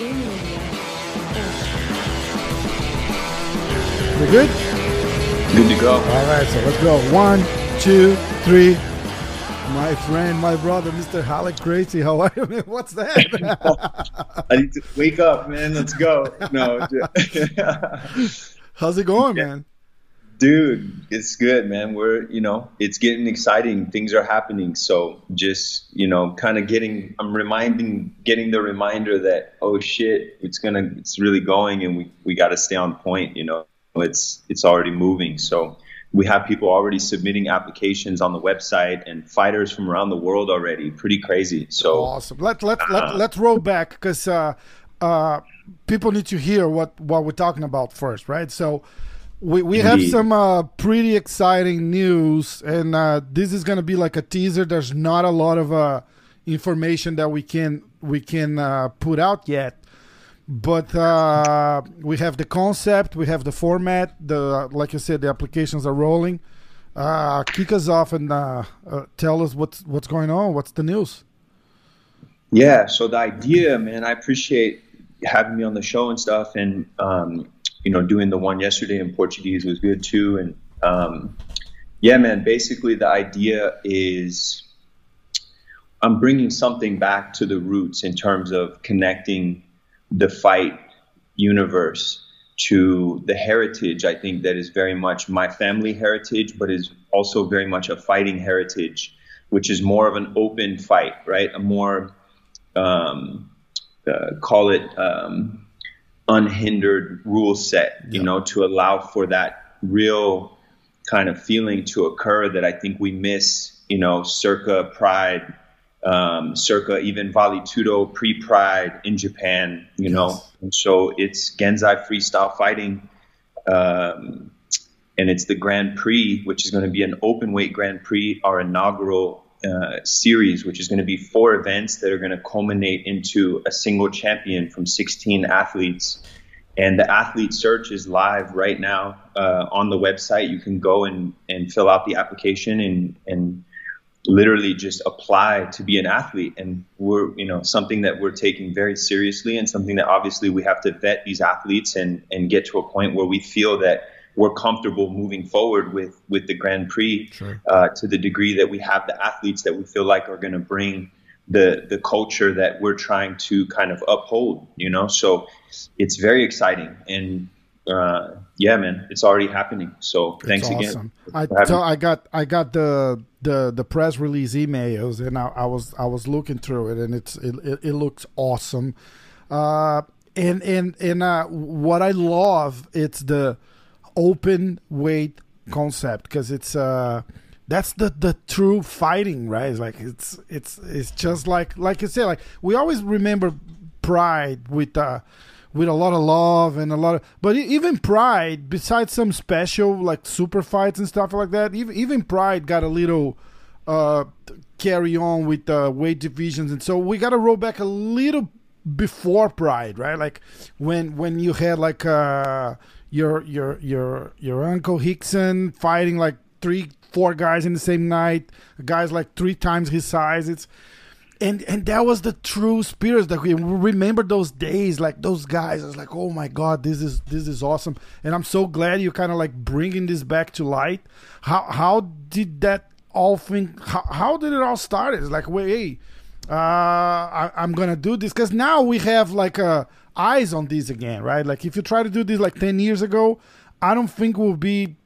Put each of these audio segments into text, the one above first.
We good? Good to go. All right, so let's go. One, two, three. My friend, my brother, Mr. Ralek Gracie. How are you? man? What's that? I need to wake up, man. Let's go. No, How's it going, man? Dude, it's good, man. We're, you know, it's getting exciting. Things are happening. So just, you know, kind of getting, I'm reminding, getting the reminder that, oh shit, it's gonna, it's really going, and we we got to stay on point. You know, it's it's already moving. So we have people already submitting applications on the website and fighters from around the world already. Pretty crazy. So Awesome. Let let let let's roll back because uh, uh, people need to hear what what we're talking about first, right? So we we have some uh, pretty exciting news, and uh, this is gonna be like a teaser. There's not a lot of uh, information that we can we can uh, put out yet, but uh, we have the concept, we have the format. The like you said, the applications are rolling. Uh, kick us off and uh, uh, tell us what's what's going on. What's the news? Yeah, so the idea, man, I appreciate having me on the show and stuff, and um, you know, doing the one yesterday in Portuguese was good too. And um, yeah, man, basically the idea is I'm bringing something back to the roots in terms of connecting the fight universe to the heritage. I think that is very much my family heritage, but is also very much a fighting heritage, which is more of an open fight, right? A more um, uh, call it um, unhindered rule set, you Yeah. know, to allow for that real kind of feeling to occur that I think we miss, you know, circa Pride, um, circa even Vale Tudo pre Pride in Japan, you know. And so it's Genzai freestyle fighting. Um, and it's the Grand Prix, which is going to be an open weight Grand Prix, our inaugural uh, series, which is going to be four events that are going to culminate into a single champion from 16 athletes. And the athlete search is live right now uh, on the website. You can go and, and fill out the application and, and literally just apply to be an athlete. And we're, you know, something that we're taking very seriously and something that obviously we have to vet these athletes and, and get to a point where we feel that we're comfortable moving forward with, with the Grand Prix Sure. uh, to the degree that we have the athletes that we feel like are going to bring the the culture that we're trying to kind of uphold. You know, so it's very exciting, and uh, yeah, man, it's already happening. So thanks It's again. awesome. I so. I got I got the the the press release emails and I, I was I was looking through it and it's it, it, it looks awesome. Uh, and and and uh, what I love it's the open weight concept because it's uh that's the the true fighting right? It's like it's it's it's just like like you said like we always remember pride with uh with a lot of love and a lot of but even pride besides some special like super fights and stuff like that even even pride got a little uh carry on with the weight divisions. And so we got to roll back a little before pride right? Like when when you had like uh your your your your uncle Rickson fighting like three four guys in the same night guys like three times his size. It's and and that was the true spirit that we remember those days like those guys. I was like oh my god this is this is awesome. And i'm so glad you kind of like bringing this back to light. How how did that all thing how, how did it all start? It's like wait hey uh I, i'm gonna do this. Because now we have like uh eyes on this again right? Like if you try to do this like 10 years ago i don't think we'll be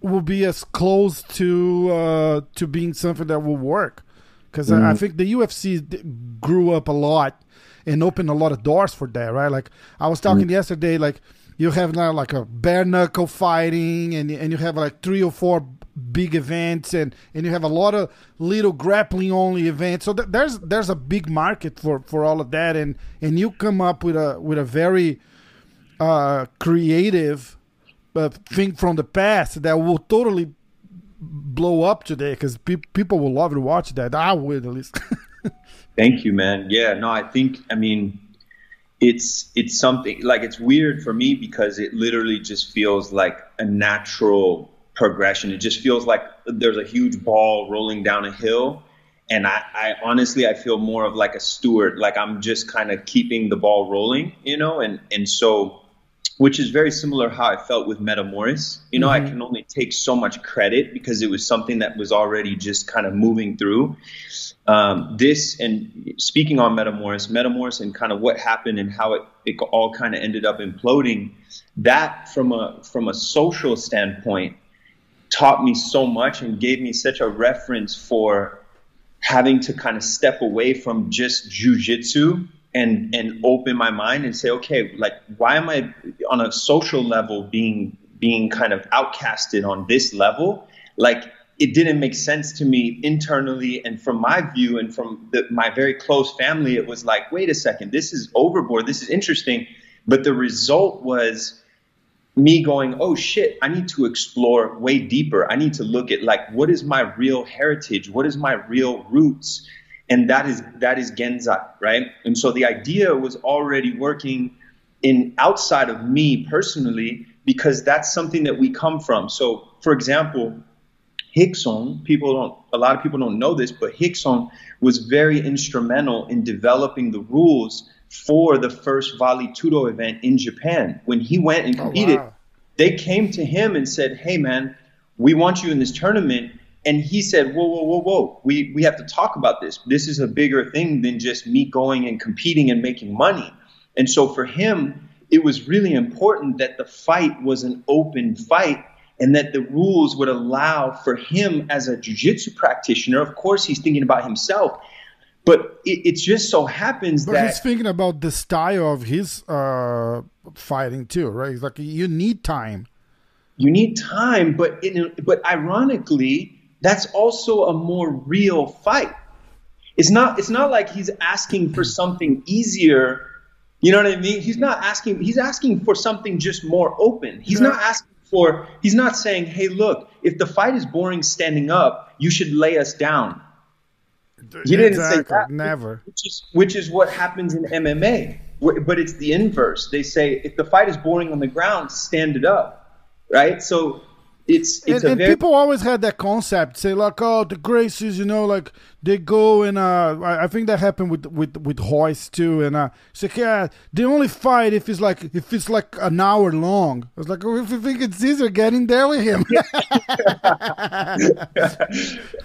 will be as close to uh to being something that will work. Because I, I think the UFC grew up a lot and opened a lot of doors for that, right? Like I was talking yesterday, like you have now like a bare knuckle fighting, and and you have like three or four big events, and and you have a lot of little grappling only events. So th- there's there's a big market for for all of that, and and you come up with a with a very uh, creative uh, thing from the past that will totally blow up today because pe- people will love to watch that. I would at least. Thank you, man. Yeah, no, I think I mean it's it's something like it's weird for me because it literally just feels like a natural progression. It just feels like there's a huge ball rolling down a hill and I, I honestly I feel more of like a steward, like I'm just kind of keeping the ball rolling, you know, and and so which is very similar how I felt with Metamoris. You know, mm-hmm. I can only take so much credit because it was something that was already just kind of moving through. Um, this and speaking on Metamoris, Metamoris and kind of what happened and how it, it all kind of ended up imploding. That from a from a social standpoint taught me so much and gave me such a reference for having to kind of step away from just jujitsu and and open my mind and say, okay, like why am I on a social level being being kind of outcasted on this level? Like it didn't make sense to me internally and from my view and from the, my very close family it was like wait a second this is overboard this is interesting but the result was me going oh shit i need to explore way deeper i need to look at like what is my real heritage what is my real roots and that is that is Genzai, right? And so the idea was already working in outside of me personally because that's something that we come from. So, for example, Rickson, people don't a lot of people don't know this, but Rickson was very instrumental in developing the rules for the first Vale Tudo event in Japan. When he went and oh, competed, oh, wow. they came to him and said, "Hey man, we want you in this tournament and he said, whoa, whoa, whoa, whoa, we, we have to talk about this. This is a bigger thing than just me going and competing and making money. And so for him, it was really important that the fight was an open fight and that the rules would allow for him as a jiu-jitsu practitioner. Of course, he's thinking about himself, but it, it just so happens but that he's thinking about the style of his uh, fighting too, right? He's like, you need time. You need time, but in, but ironically, that's also a more real fight. It's not it's not like he's asking for something easier. You know what I mean? He's not asking he's asking for something just more open. He's yeah. not asking for he's not saying, "Hey, look, if the fight is boring standing up, you should lay us down." He didn't exactly. say that. Never. Which is, which is what happens in MMA. But it's the inverse. They say if the fight is boring on the ground, stand it up. Right? So it's it's and, and very... people always had that concept say like oh the Gracies you know like they go and uh I, think that happened with with with Royce too and uh it's like yeah they only fight if it's like if it's like an hour long. I was like oh, if you think it's easier get in there with him.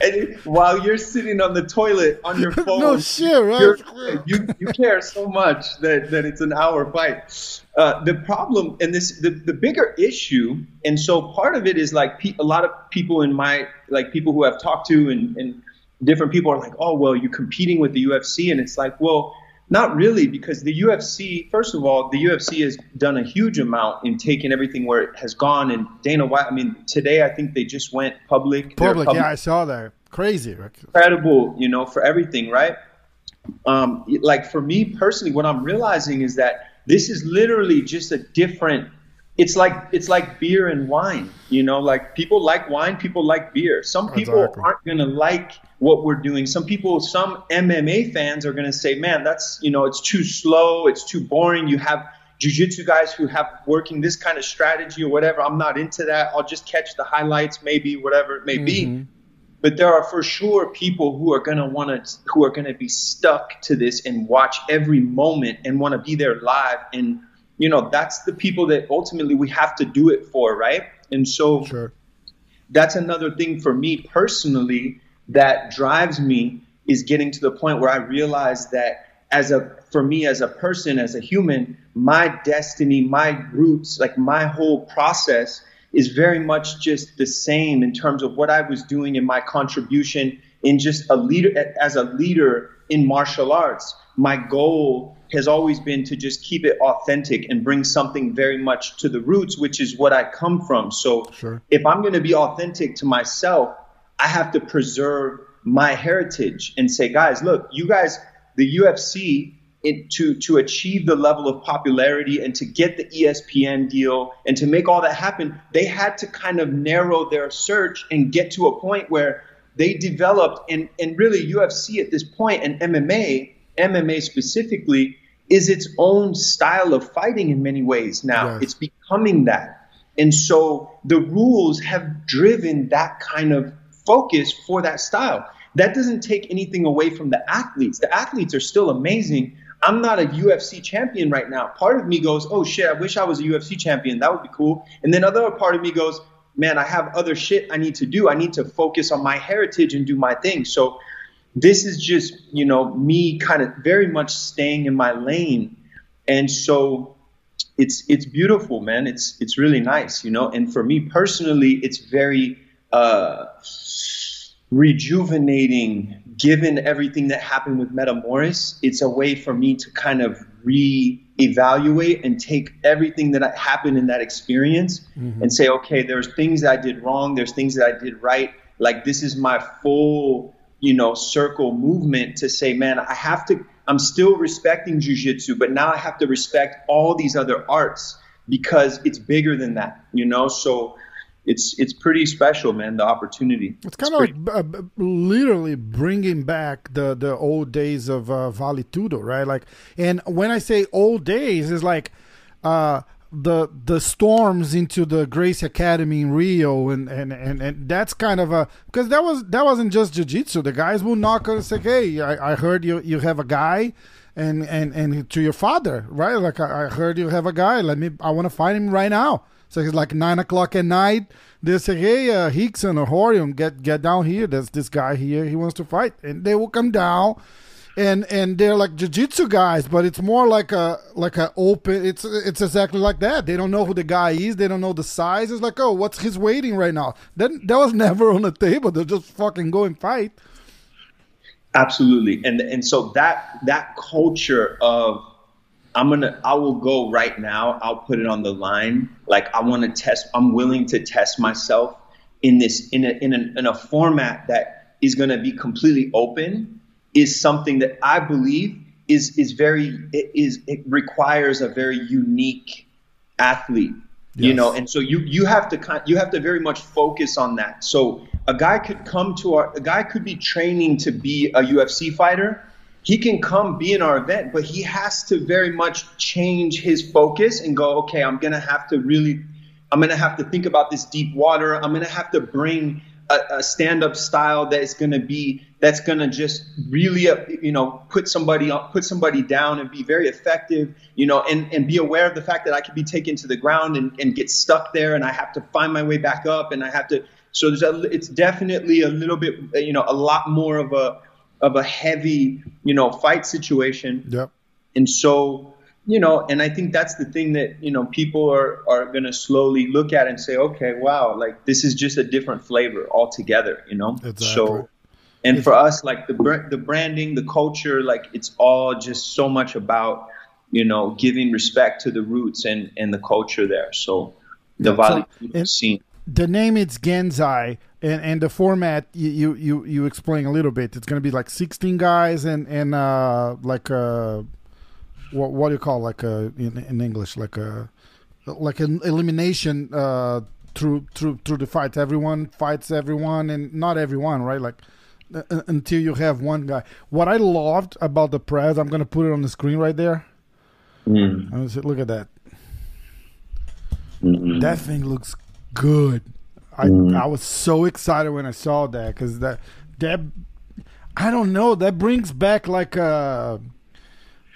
And while you're sitting on the toilet on your phone no shit right? you you care so much that that it's an hour fight. Uh, the problem and this the, the bigger issue and so part of it is like pe- a lot of people in my like people who i've talked to and, and different people are like oh well you're competing with the ufc and it's like well not really because the ufc first of all the ufc has done a huge amount in taking everything where it has gone and dana white i mean today i think they just went public. Public, public. yeah i saw that. Crazy incredible you know for everything right? Um, like for me personally what i'm realizing is that this is literally just a different it's like it's like beer and wine you know like people like wine people like beer. Some people exactly. aren't going to like what we're doing. Some people some mma fans are going to say man that's you know it's too slow it's too boring. You have jiu-jitsu guys who have working this kind of strategy or whatever. I'm not into that. I'll just catch the highlights maybe whatever it may mm-hmm. be but there are for sure people who are going to want to who are going to be stuck to this and watch every moment and want to be there live and you know that's the people that ultimately we have to do it for right and so sure. that's another thing for me personally that drives me is getting to the point where i realize that as a for me as a person as a human my destiny my roots like my whole process is very much just the same in terms of what I was doing in my contribution in just a leader as a leader in martial arts. My goal has always been to just keep it authentic and bring something very much to the roots, which is what I come from. So sure. if I'm going to be authentic to myself, I have to preserve my heritage and say, guys, look, you guys, the UFC it, to to achieve the level of popularity and to get the ESPN deal and to make all that happen, they had to kind of narrow their search and get to a point where they developed and and really UFC at this point and MMA MMA specifically is its own style of fighting in many ways now. Yes. It's becoming that. And so the rules have driven that kind of focus for that style. that doesn't take anything away from the athletes. The athletes are still amazing. I'm not a UFC champion right now. Part of me goes, oh shit, I wish I was a UFC champion. That would be cool. And then other part of me goes, man, I have other shit I need to do. I need to focus on my heritage and do my thing. So this is just, you know, me kind of very much staying in my lane. And so it's it's beautiful, man. It's it's really nice, you know. And for me personally, it's very uh, rejuvenating. Given everything that happened with Metamoris, it's a way for me to kind of re-evaluate and take everything that happened in that experience mm-hmm. and say, okay, there's things that I did wrong. There's things that I did right. Like this is my full, you know, circle movement to say, man, I have to I'm still respecting jujitsu, but now I have to respect all these other arts because it's bigger than that, you know? So it's it's pretty special, man. The opportunity. It's kind of like uh, literally bringing back the the old days of uh, Vale Tudo, right? Like, and when I say old days, is like uh, the the storms into the Gracie Academy in Rio, and and and, and that's kind of a because that was that wasn't just jiu-jitsu. The guys will knock and say, "Hey, I, I heard you you have a guy." And, and and to your father, right? Like I, I heard you have a guy. Let me. I want to find him right now. So it's like nine o'clock at night. They say, "Hey, uh, Rickson or Rorion, get get down here. There's this guy here. He wants to fight." And they will come down and and they're like jiu-jitsu guys but it's more like a like a open it's it's exactly like that they don't know who the guy is they don't know the size it's like oh what's his waiting right now then that was never on the table they're just fucking go and fight absolutely and and so that that culture of i'm gonna i will go right now i'll put it on the line like i want to test i'm willing to test myself in this in a in a, in a format that is going to be completely open is something that I believe is is very is it requires a very unique athlete. Yes. You know, and so you you have to kind you have to very much focus on that. So a guy could come to our a guy could be training to be a UFC fighter. He can come be in our event, but he has to very much change his focus and go, okay, I'm gonna have to really I'm gonna have to think about this deep water. I'm gonna have to bring a, a stand-up style that is going to be that's going to just really uh, you know put somebody up, put somebody down and be very effective you know and, and be aware of the fact that i could be taken to the ground and, and get stuck there and i have to find my way back up and i have to so there's a, it's definitely a little bit you know a lot more of a of a heavy you know fight situation yep and so you know, and I think that's the thing that, you know, people are, are going to slowly look at and say, okay, wow, like this is just a different flavor altogether, you know? Exactly. So, and for us, like the, the branding, the culture, like it's all just so much about, you know, giving respect to the roots and, and the culture there. So the yeah, Vale scene. The name is Genzai and, and the format you, you, you explain a little bit. It's going to be like 16 guys and, and, uh, like, uh, what what do you call like a in, in English like a like an elimination uh, through through through the fight. Everyone fights everyone, and not everyone, right? Like uh, until you have one guy. What I loved about the press, I'm gonna put it on the screen right there. Mm. Look at that. Mm-hmm. That thing looks good. I mm. I was so excited when I saw that because that that I don't know that brings back like a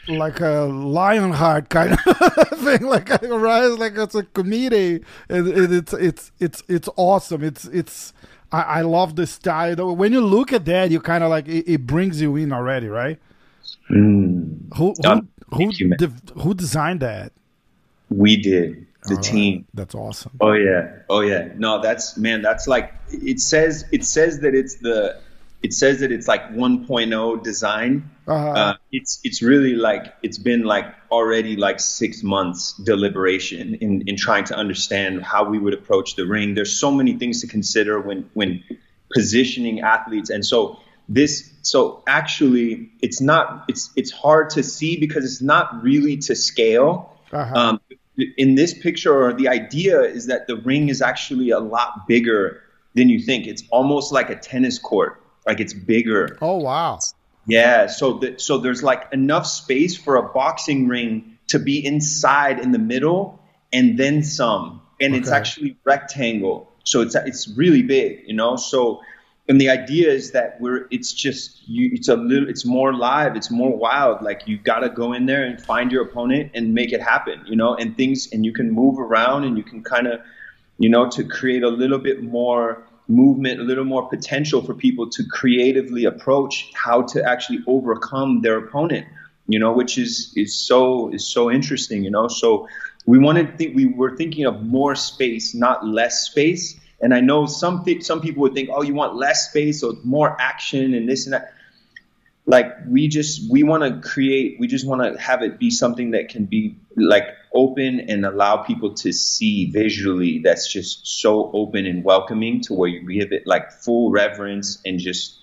like a Lionheart kind of thing, like rise, like it's a comedy, and, and it's it's it's it's awesome. It's it's I, I love the style. When you look at that, you kind of like it, it, brings you in already, right? Mm. Who who who, de- who designed that? We did the All team. Right. That's awesome. Oh yeah, oh yeah. No, that's man. That's like it says. It says that it's the it says that it's like 1.0 design. Uh-huh. Uh, it's it's really like it's been like already like six months deliberation in, in trying to understand how we would approach the ring. There's so many things to consider when when positioning athletes, and so this so actually it's not it's it's hard to see because it's not really to scale. Uh-huh. Um, in this picture, the idea is that the ring is actually a lot bigger than you think. It's almost like a tennis court like it's bigger. Oh wow. Yeah, so that so there's like enough space for a boxing ring to be inside in the middle and then some. And okay. it's actually rectangle. So it's it's really big, you know? So and the idea is that we're it's just you it's a little it's more live it's more wild. Like you got to go in there and find your opponent and make it happen you know and things and you can move around and you can kind of you know to create a little bit more movement a little more potential for people to creatively approach how to actually overcome their opponent you know which is is so is so interesting you know. So we wanted to think we were thinking of more space not less space and I know some some people would think, oh, you want less space or more action and this and that. Like we just we want to create. We just want to have it be something that can be like open and allow people to see visually. That's just so open and welcoming to where you give it like full reverence and just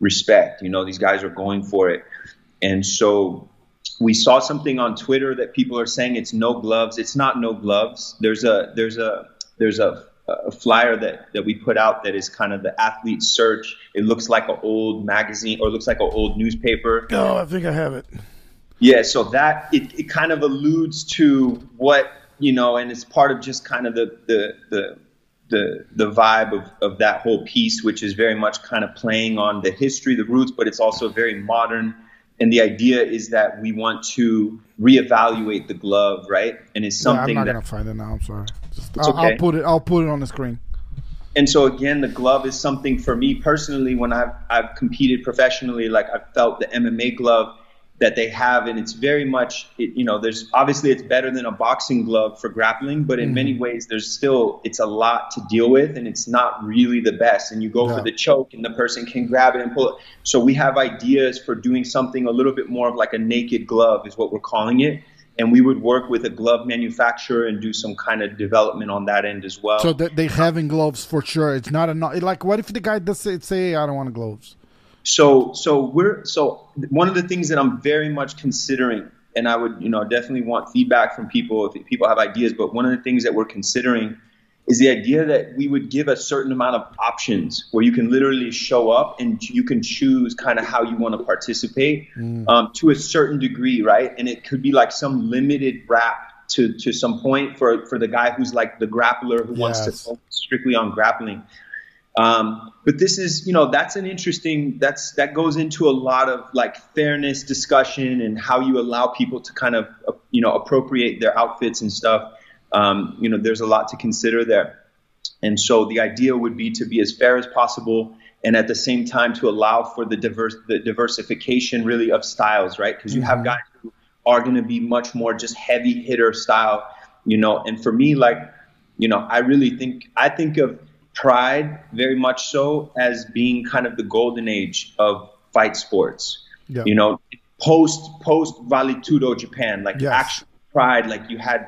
respect. You know, these guys are going for it, and so we saw something on Twitter that people are saying it's no gloves. It's not no gloves. There's a there's a there's a a flyer that, that we put out that is kind of the athlete search. It looks like an old magazine or looks like an old newspaper. No, I think I have it. Yeah, so that it, it kind of alludes to what you know, and it's part of just kind of the the the the, the vibe of, of that whole piece, which is very much kind of playing on the history, the roots, but it's also very modern and the idea is that we want to reevaluate the glove, right? And it's something. Yeah, I'm not that, gonna find it now. I'm sorry. Just, I'll, okay. I'll put it. I'll put it on the screen. And so again, the glove is something for me personally. When I've I've competed professionally, like I've felt the MMA glove that they have, and it's very much, it, you know, there's obviously it's better than a boxing glove for grappling, but in mm-hmm. many ways, there's still it's a lot to deal with, and it's not really the best. And you go yeah. for the choke, and the person can grab it and pull it. So we have ideas for doing something a little bit more of like a naked glove, is what we're calling it. And we would work with a glove manufacturer and do some kind of development on that end as well. So they having gloves for sure. It's not a like. What if the guy does say, say I don't want gloves? So so we're so one of the things that I'm very much considering, and I would you know definitely want feedback from people if people have ideas. But one of the things that we're considering is the idea that we would give a certain amount of options where you can literally show up and you can choose kind of how you want to participate mm. um, to a certain degree, right? And it could be like some limited wrap to to some point for for the guy who's like the grappler who yes. wants to focus strictly on grappling. Um, but this is, you know, that's an interesting. That's that goes into a lot of like fairness discussion and how you allow people to kind of, uh, you know, appropriate their outfits and stuff. Um, you know, there's a lot to consider there. And so the idea would be to be as fair as possible, and at the same time to allow for the diverse, the diversification really of styles, right? Because you mm-hmm. have guys who are going to be much more just heavy hitter style, you know. And for me, like, you know, I really think I think of Pride very much so as being kind of the golden age of fight sports. Yeah. You know, post post Vale Tudo Japan, like yes. actual Pride, like you had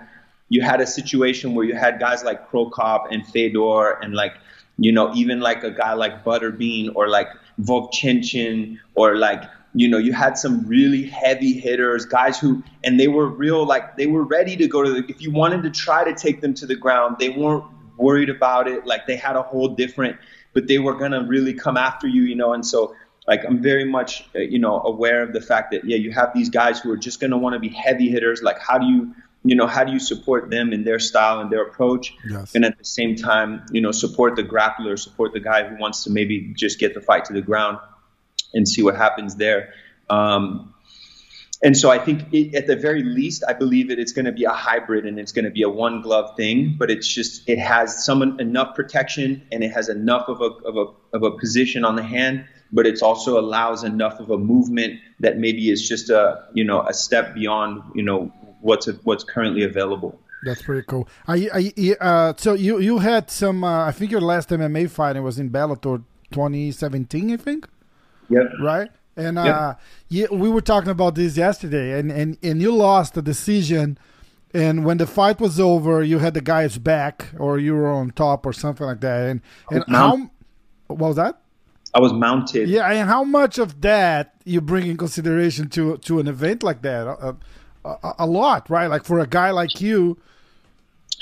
you had a situation where you had guys like Cro Cop and Fedor and like you know even like a guy like Butterbean or like Vovchanchyn or like you know you had some really heavy hitters guys who and they were real like they were ready to go to the if you wanted to try to take them to the ground they weren't worried about it. Like they had a whole different, but they were gonna really come after you, you know. And so, like I'm very much, uh, you know, aware of the fact that yeah, you have these guys who are just gonna want to be heavy hitters. Like how do you, you know, how do you support them in their style and their approach, yes. and at the same time, you know, support the grappler, support the guy who wants to maybe just get the fight to the ground and see what happens there. Um, and so I think it, at the very least, I believe that it's going to be a hybrid and it's going to be a one glove thing, but it's just, it has some enough protection and it has enough of a, of a, of a position on the hand, but it also allows enough of a movement that maybe is just a, you know, a step beyond, you know, what's, what's currently available. That's pretty cool. I, I, uh, so you, you had some, uh, I think your last MMA fight was in Bellator 2017, I think. Yeah. Right? And uh, yeah, we were talking about this yesterday, and, and, and you lost the decision. And when the fight was over, you had the guy's back, or you were on top, or something like that. And and how what was that? I was mounted. Yeah, and how much of that you bring in consideration to to an event like that? A, a, a lot, right? Like for a guy like you,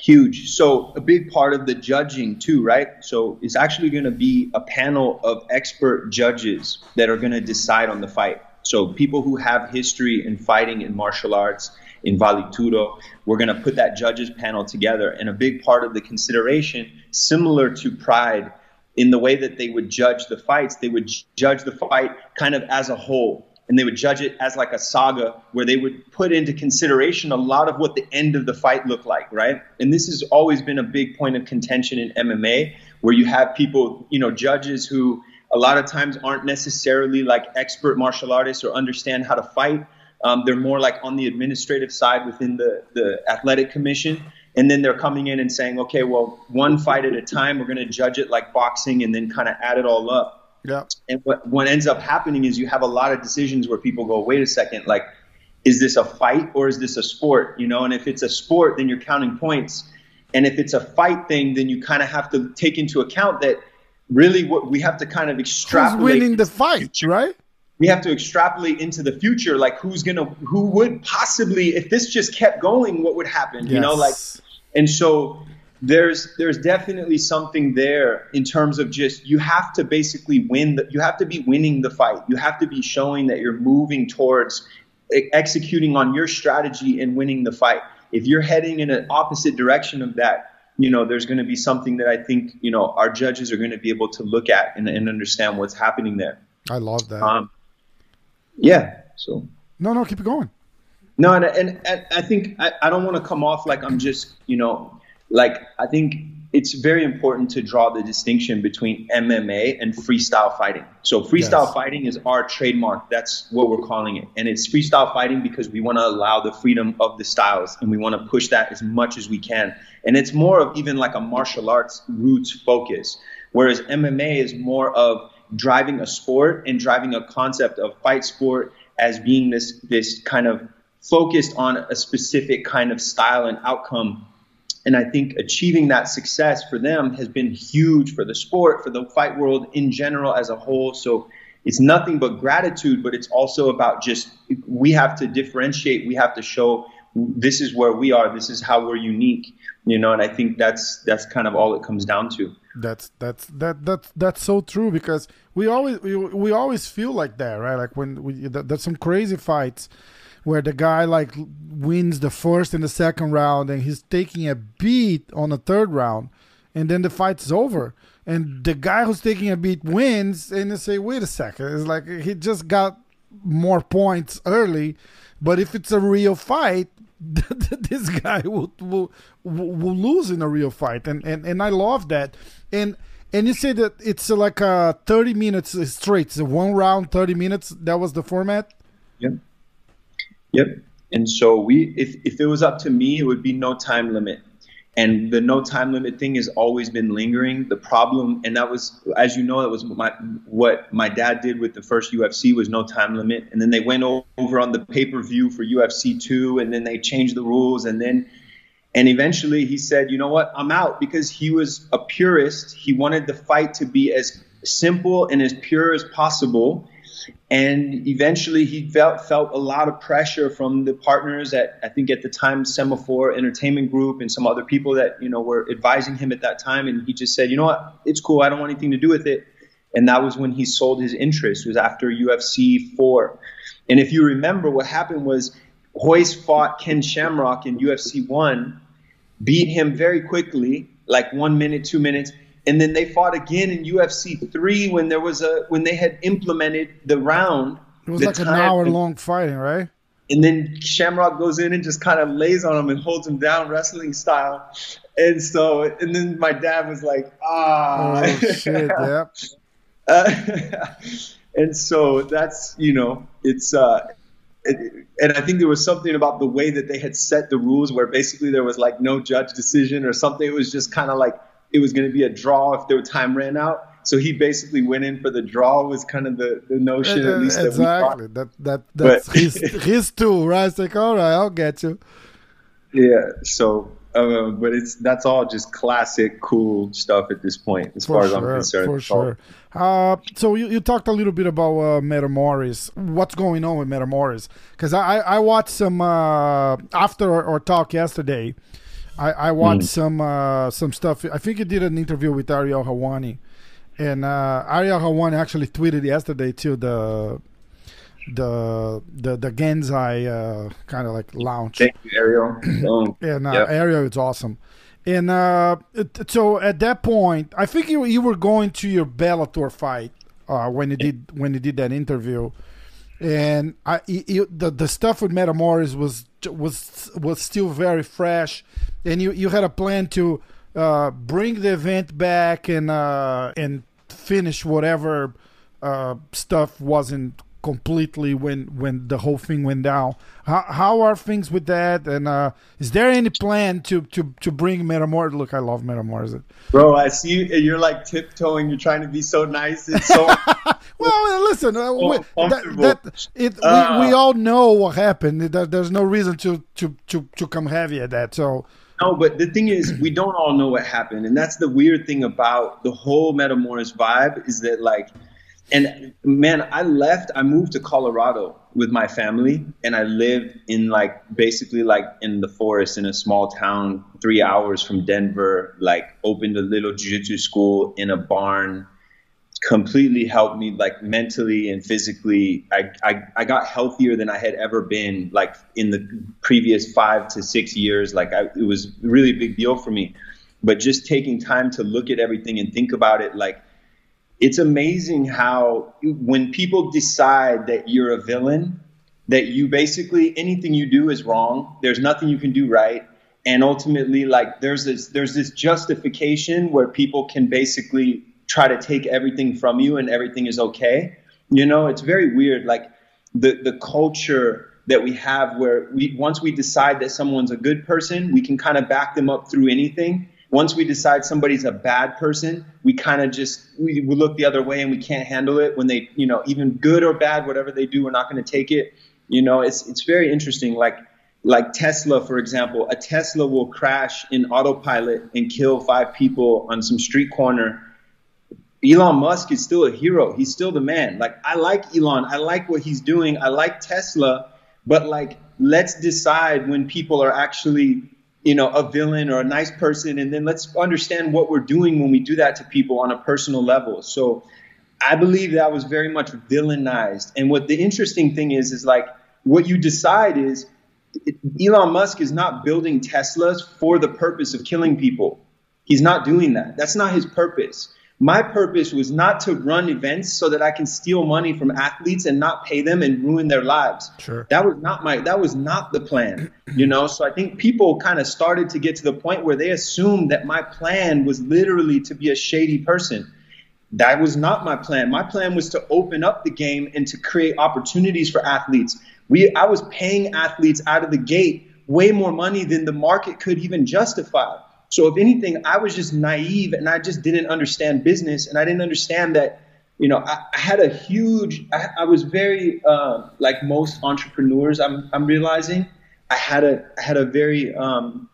huge. So a big part of the judging too, right? So it's actually going to be a panel of expert judges that are going to decide on the fight. So people who have history in fighting in martial arts, in Vale Tudo, we're going to put that judges panel together. And a big part of the consideration, similar to Pride, in the way that they would judge the fights, they would judge the fight kind of as a whole. And they would judge it as like a saga where they would put into consideration a lot of what the end of the fight looked like, right? And this has always been a big point of contention in MMA where you have people, you know, judges who a lot of times aren't necessarily like expert martial artists or understand how to fight. Um, they're more like on the administrative side within the, the athletic commission and then they're coming in and saying, okay, well, one fight at a time, we're going to judge it like boxing, and then kind of add it all up. Yeah. And what what ends up happening is you have a lot of decisions where people go, wait a second, like, is this a fight or is this a sport? You know, and if it's a sport, then you're counting points, and if it's a fight thing, then you kind of have to take into account that really what we have to kind of extrapolate. Who's winning the fight, right? we have to extrapolate into the future like who's gonna who would possibly if this just kept going what would happen yes. you know like and so there's there's definitely something there in terms of just you have to basically win the, you have to be winning the fight. You have to be showing that you're moving towards executing on your strategy and winning the fight. If you're heading in an opposite direction of that you know there's going to be something that i think you know our judges are going to be able to look at and, and understand what's happening there. I love that. Um, yeah so. No no keep it going. No, and, and, and I think I, I don't want to come off like I'm just, you know, like I think it's very important to draw the distinction between MMA and freestyle fighting. So freestyle yes. fighting is our trademark. That's what we're calling it. And it's freestyle fighting because we want to allow the freedom of the styles and we want to push that as much as we can. And it's more of even like a martial arts roots focus. Whereas MMA is more of driving a sport and driving a concept of fight sport as being this this kind of focused on a specific kind of style and outcome. And I think achieving that success for them has been huge for the sport, for the fight world in general as a whole. So it's nothing but gratitude, but it's also about just we have to differentiate, we have to show this is where we are, this is how we're unique, you know. And I think that's that's kind of all it comes down to. That's that's that that that's so true because we always we, we always feel like that, right? Like when we there's some crazy fights where the guy like wins the first and the second round and he's taking a beat on the third round and then the fight's over. And the guy who's taking a beat wins and they say wait a second. It's like he just got more points early. But if it's a real fight this guy will, will will lose in a real fight. And and, and i love that. And and you say that it's like a 30 minutes straight. So one round 30 minutes. That was the format? Yeah Yep. And so we, if, if it was up to me, it would be no time limit. And the no time limit thing has always been lingering. The problem, and that was, as you know, that was my what my dad did with the first UFC was no time limit. And then they went over on the pay per view for UFC two, and then they changed the rules, and then and eventually he said, you know what, I'm out because he was a purist. He wanted the fight to be as simple and as pure as possible and eventually he felt felt a lot of pressure from the partners at I think at the time Semaphore Entertainment Group and some other people that you know were advising him at that time. And he just said you know what? It's cool. I don't want anything to do with it. And that was when he sold his interest. It was after UFC 4 and if you remember what happened was Royce fought Ken Shamrock in UFC 1 beat him very quickly like 1 minute 2 minutes and then they fought again in UFC three when there was a when they had implemented the round. It was like an hour long fighting, right? And then Shamrock goes in and just kind of lays on him and holds him down wrestling style. And so, and then my dad was like, ah, oh, shit, yeah. Uh, and so that's you know it's uh, it, and I think there was something about the way that they had set the rules where basically there was like no judge decision or something. It was just kind of like it was going to be a draw if their time ran out. So he basically went in for the draw was kind of the, the notion at least exactly. that, that that that's but, his his tool right? It's like all right I'll get you. Yeah so uh, but it's that's all just classic cool stuff at this point as for far sure, as I'm concerned. for sure. Uh, so you, you talked a little bit about uh, Metamoris what's going on with Metamoris because I, I watched some uh, after our, our talk yesterday I, I watched mm. some uh, some stuff. I think he did an interview with Ariel Helwani, and uh, Ariel Helwani actually tweeted yesterday to the the the the Genzai uh, kind of like launch. Thank you, Ariel. and uh, yep. Ariel is awesome. And uh, so at that point, I think you you were going to your Bellator fight uh, when you did when you did that interview, and I you, the the stuff with Metamoris was was was still very fresh, and you you had a plan to uh, bring the event back and uh, and finish whatever uh, stuff wasn't completely when when the whole thing went down. How, how are things with that? And uh, is there any plan to to to bring Metamor? Look, I love Metamor. Bro, I see you. You're like tiptoeing. You're trying to be so nice. It's so. well, listen. Uh, we, that, that, it, uh, we, we all know what happened. There's no reason to to to to come heavy at that. So. No, but the thing is, we don't all know what happened, and that's the weird thing about the whole Metamoris vibe is that like and man, I left. I moved to Colorado with my family, and I lived in like basically like in the forest in a small town, three hours from Denver. Like opened a little jiu-jitsu school in a barn. Completely helped me like mentally and physically. I, I I got healthier than I had ever been like in the previous five to six years. Like I, it was really a big deal for me. But just taking time to look at everything and think about it, like it's amazing how when people decide that you're a villain, that you basically anything you do is wrong. There's nothing you can do right. And ultimately, like there's this there's this justification where people can basically try to take everything from you and everything is okay. You know, it's very weird. Like the the culture that we have where we once we decide that someone's a good person, we can kind of back them up through anything once we decide somebody's a bad person, we kind of just we, we look the other way and we can't handle it when they, you know, even good or bad, whatever they do, we're not going to take it. You know, it's it's very interesting. Like like Tesla, for example, a Tesla will crash in autopilot and kill five people on some street corner. Elon Musk is still a hero. He's still the man. Like I like Elon. I like what he's doing. I like Tesla, but like let's decide when people are actually you know, a villain or a nice person, and then let's understand what we're doing when we do that to people on a personal level. So I believe that was very much villainized. And what the interesting thing is, is like what you decide is Elon Musk is not building Teslas for the purpose of killing people. He's not doing that. That's not his purpose. My purpose was not to run events so that I can steal money from athletes and not pay them and ruin their lives. Sure. That was not my that was not the plan, you know? So I think people kind of started to get to the point where they assumed that my plan was literally to be a shady person. That was not my plan. My plan was to open up the game and to create opportunities for athletes. We I was paying athletes out of the gate way more money than the market could even justify. So if anything, I was just naive and I just didn't understand business. And I didn't understand that, you know, I, I had a huge, I, I was very, uh, like most entrepreneurs, I'm, I'm realizing I had a, I had a very, um,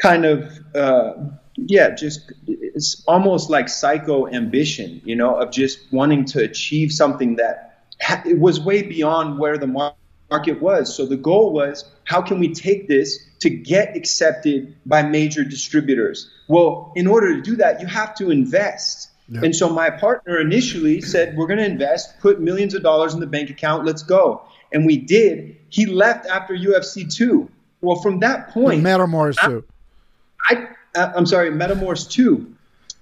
kind of, uh, yeah, just it's almost like psycho ambition, you know, of just wanting to achieve something that ha- it was way beyond where the market was. So the goal was, how can we take this to get accepted by major distributors. Well, in order to do that, you have to invest. Yep. And so my partner initially said, We're going to invest, put millions of dollars in the bank account, let's go. And we did. He left after UFC 2. Well, from that point, Metamoris 2. I, I, uh, I'm sorry, Metamoris 2.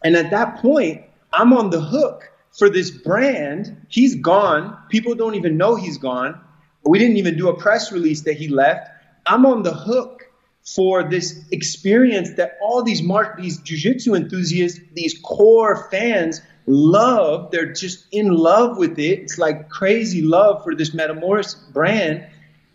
And at that point, I'm on the hook for this brand. He's gone. People don't even know he's gone. We didn't even do a press release that he left. I'm on the hook for this experience that all these mar- these jujitsu enthusiasts, these core fans love. They're just in love with it. It's like crazy love for this Metamoris brand.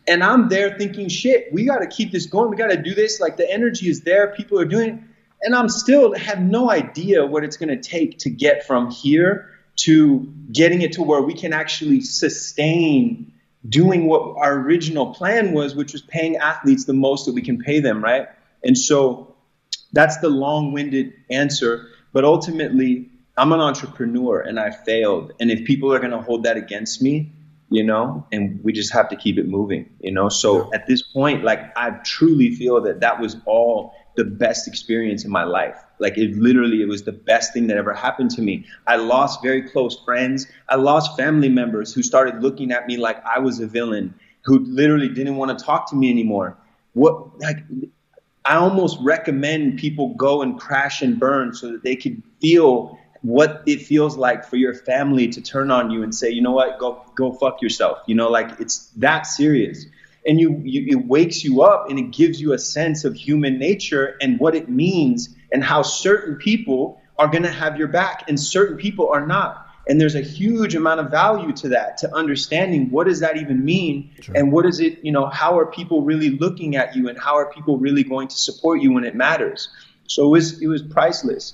And I'm there thinking, shit, we got to keep this going. We got to do this. Like the energy is there. People are doing it. And I'm still have no idea what it's going to take to get from here to getting it to where we can actually sustain doing what our original plan was, which was paying athletes the most that we can pay them, right? And so that's the long winded answer. But ultimately, I'm an entrepreneur and I failed. And if people are going to hold that against me, you know, and we just have to keep it moving, you know. So at this point, like, I truly feel that that was all the best experience in my life. Like it literally, it was the best thing that ever happened to me. I lost very close friends. I lost family members who started looking at me like I was a villain, who literally didn't want to talk to me anymore. What, like, I almost recommend people go and crash and burn so that they can feel what it feels like for your family to turn on you and say, you know what, go go fuck yourself. You know, like it's that serious. And you, you it wakes you up and it gives you a sense of human nature and what it means and how certain people are going to have your back and certain people are not. And there's a huge amount of value to that, to understanding what does that even mean sure. and what is it, you know, how are people really looking at you and how are people really going to support you when it matters. So it was it was priceless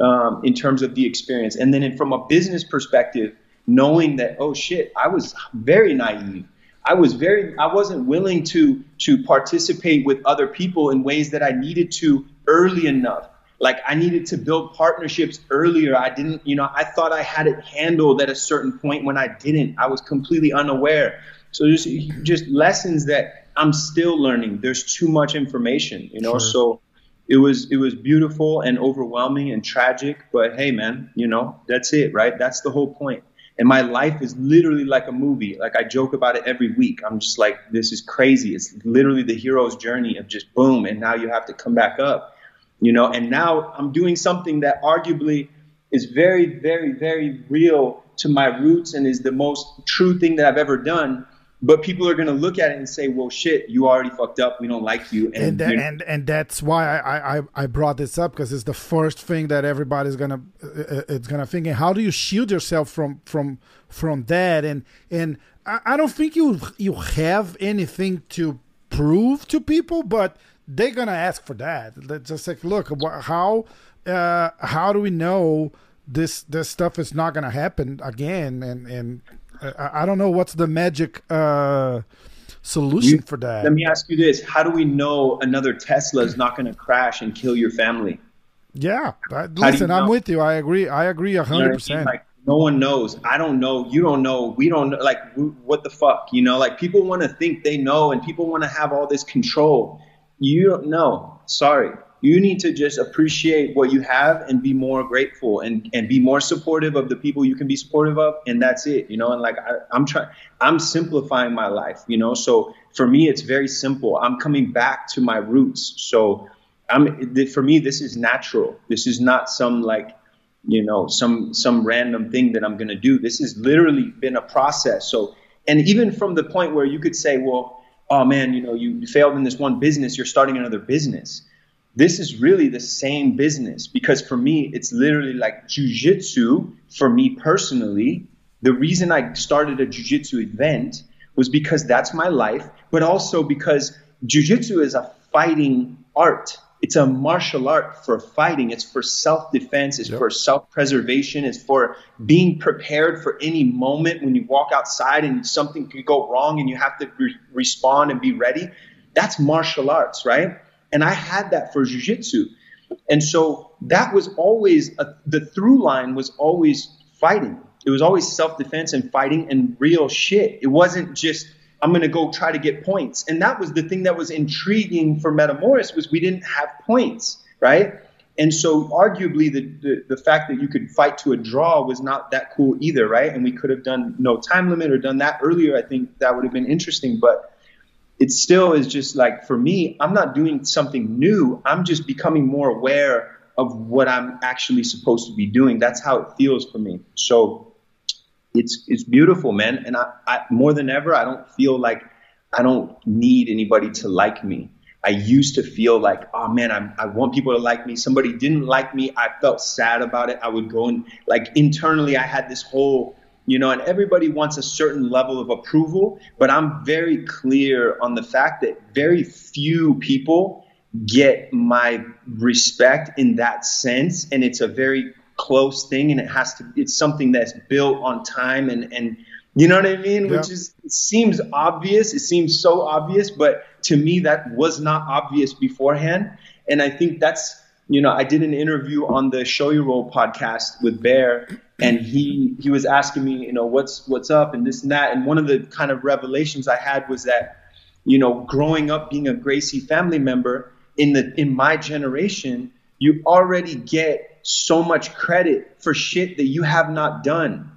um, in terms of the experience. And then in, from a business perspective, knowing that oh shit, I was very naive. I was very I wasn't willing to to participate with other people in ways that I needed to early enough like I needed to build partnerships earlier. I didn't, you know, I thought I had it handled at a certain point when I didn't. I was completely unaware. So just just lessons that I'm still learning. There's too much information, you know. Sure. So it was it was beautiful and overwhelming and tragic, but hey man, you know, that's it, right? That's the whole point. And my life is literally like a movie. Like I joke about it every week. I'm just like, this is crazy. It's literally the hero's journey of just boom, and now you have to come back up you know, and now I'm doing something that arguably is very, very, very real to my roots and is the most true thing that I've ever done. But people are going to look at it and say, "Well, shit, you already fucked up. We don't like you." And and that, and, and, that's why I, I I brought this up because it's the first thing that everybody's gonna uh, uh, it's gonna think. And how do you shield yourself from from from that? And and I, I don't think you you have anything to prove to people, but they're gonna ask for that. They're just like, look, how uh, how do we know this this stuff is not gonna happen again? And and uh, I don't know what's the magic uh, solution you, for that. Let me ask you this: How do we know another Tesla is not gonna crash and kill your family? Yeah, listen, I'm with you. I agree. I agree hundred percent. Like, no one knows. I don't know. You don't know. We don't know. Like, what the fuck? You know, like people want to think they know and people want to have all this control you don't know. Sorry. You need to just appreciate what you have and be more grateful and, and be more supportive of the people you can be supportive of. And that's it, you know, and like I, I'm trying, I'm simplifying my life, you know, so for me, it's very simple. I'm coming back to my roots. So I'm, for me, this is natural. This is not some like, you know, some, some random thing that I'm going to do. This has literally been a process. So, and even from the point where you could say, well, oh man, you know, you failed in this one business, you're starting another business. This is really the same business because for me, it's literally like jujitsu. For me personally, the reason I started a jujitsu event was because that's my life, but also because jujitsu is a fighting art it's a martial art for fighting. It's for self defense. It's yep. for self preservation. It's for being prepared for any moment when you walk outside and something could go wrong and you have to re- respond and be ready. That's martial arts, right? And I had that for jujitsu. And so that was always a, the through line was always fighting. It was always self defense and fighting and real shit. It wasn't just I'm going to go try to get points. And that was the thing that was intriguing for Metamoris was we didn't have points, right? And so arguably the, the, the, fact that you could fight to a draw was not that cool either, right? And we could have done no time limit or done that earlier. I think that would have been interesting, but it still is just like for me, I'm not doing something new. I'm just becoming more aware of what I'm actually supposed to be doing. That's how it feels for me. So it's it's beautiful, man. And I, I more than ever, I don't feel like I don't need anybody to like me. I used to feel like, oh man, I, I want people to like me. Somebody didn't like me. I felt sad about it. I would go and like internally, I had this whole, you know, and everybody wants a certain level of approval. But I'm very clear on the fact that very few people get my respect in that sense. And it's a very close thing and it has to it's something that's built on time and and you know what I mean? Yeah. Which is it seems obvious. It seems so obvious, but to me that was not obvious beforehand. And I think that's you know, I did an interview on the Show Your Roll podcast with Bear, and he he was asking me, you know, what's what's up and this and that. And one of the kind of revelations I had was that, you know, growing up being a Gracie family member in the in my generation, you already get so much credit for shit that you have not done.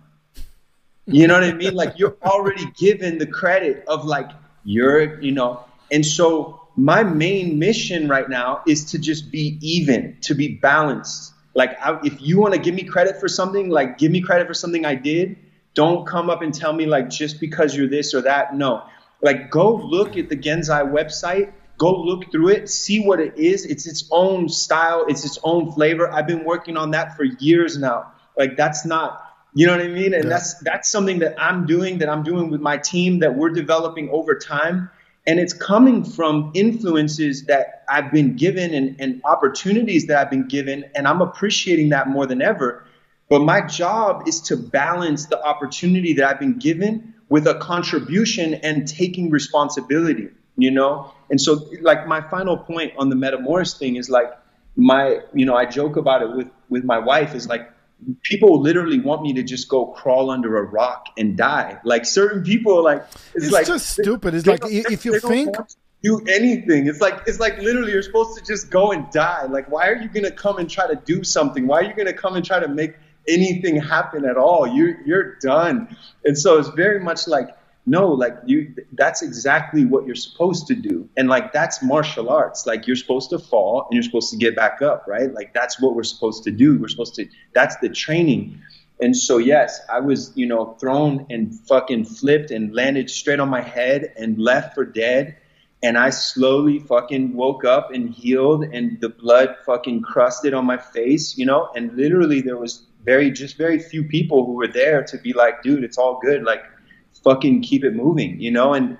You know what I mean? Like you're already given the credit of like you're, you know, and so my main mission right now is to just be even, to be balanced. Like, I, if you want to give me credit for something, like give me credit for something I did. Don't come up and tell me like just because you're this or that. No, like go look at the Genzai website. Go look through it, see what it is. It's its own style, it's its own flavor. I've been working on that for years now. Like that's not you know what I mean? And yeah. that's that's something that I'm doing, that I'm doing with my team, that we're developing over time. And it's coming from influences that I've been given and, and opportunities that I've been given, and I'm appreciating that more than ever. But my job is to balance the opportunity that I've been given with a contribution and taking responsibility, you know? And so like my final point on the Metamoris thing is like my, you know, I joke about it with with my wife is like people literally want me to just go crawl under a rock and die. Like certain people, like it's, it's like just stupid. It's like if you think do anything, it's like it's like literally you're supposed to just go and die. Like why are you gonna come and try to do something? Why are you gonna come and try to make anything happen at all? You're you're done. And so it's very much like no like you that's exactly what you're supposed to do. And like that's martial arts. Like you're supposed to fall and you're supposed to get back up right? Like that's what we're supposed to do. We're supposed to that's the training. And so yes i was you know thrown and fucking flipped and landed straight on my head and left for dead. And i slowly fucking woke up and healed and the blood fucking crusted on my face you know? And literally there was very just very few people who were there to be like dude it's all good. Like fucking keep it moving, you know? And,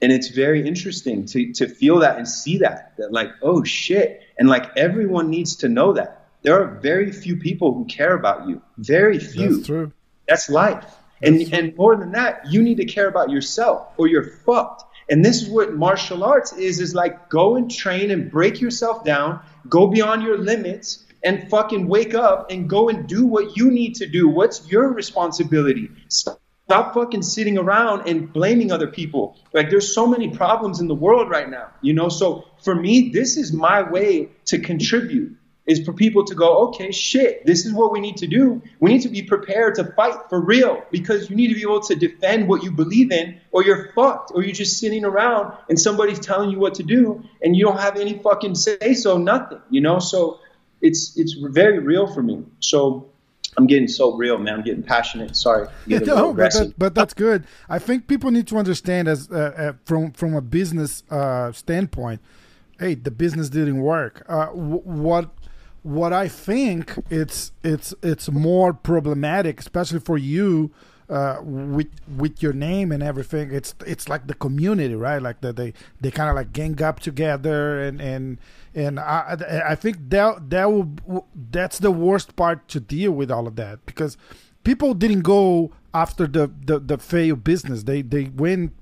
and it's very interesting to, to feel that and see that, that like, oh shit. And like everyone needs to know that. There are very few people who care about you. Very few. That's true. That's life. That's and, true. and more than that, you need to care about yourself or you're fucked. And this is what martial arts is, is like go and train and break yourself down, go beyond your limits and fucking wake up and go and do what you need to do. What's your responsibility? Stop Stop fucking sitting around and blaming other people. Like there's so many problems in the world right now, you know? So for me, this is my way to contribute is for people to go, okay, shit, this is what we need to do. We need to be prepared to fight for real because you need to be able to defend what you believe in or you're fucked or you're just sitting around and somebody's telling you what to do and you don't have any fucking say so, nothing, you know? So it's, it's very real for me. So I'm getting so real, man. I'm getting passionate. Sorry, getting no, but, that, but, that's good. I think people need to understand as uh, uh, from from a business uh, standpoint. Hey, the business didn't work. Uh, what what I think it's it's it's more problematic, especially for you uh, with with your name and everything. It's it's like the community, right? Like that they they kind of like gang up together and and and I I think that that will that's the worst part to deal with all of that because people didn't go after the the, the failed business. They they went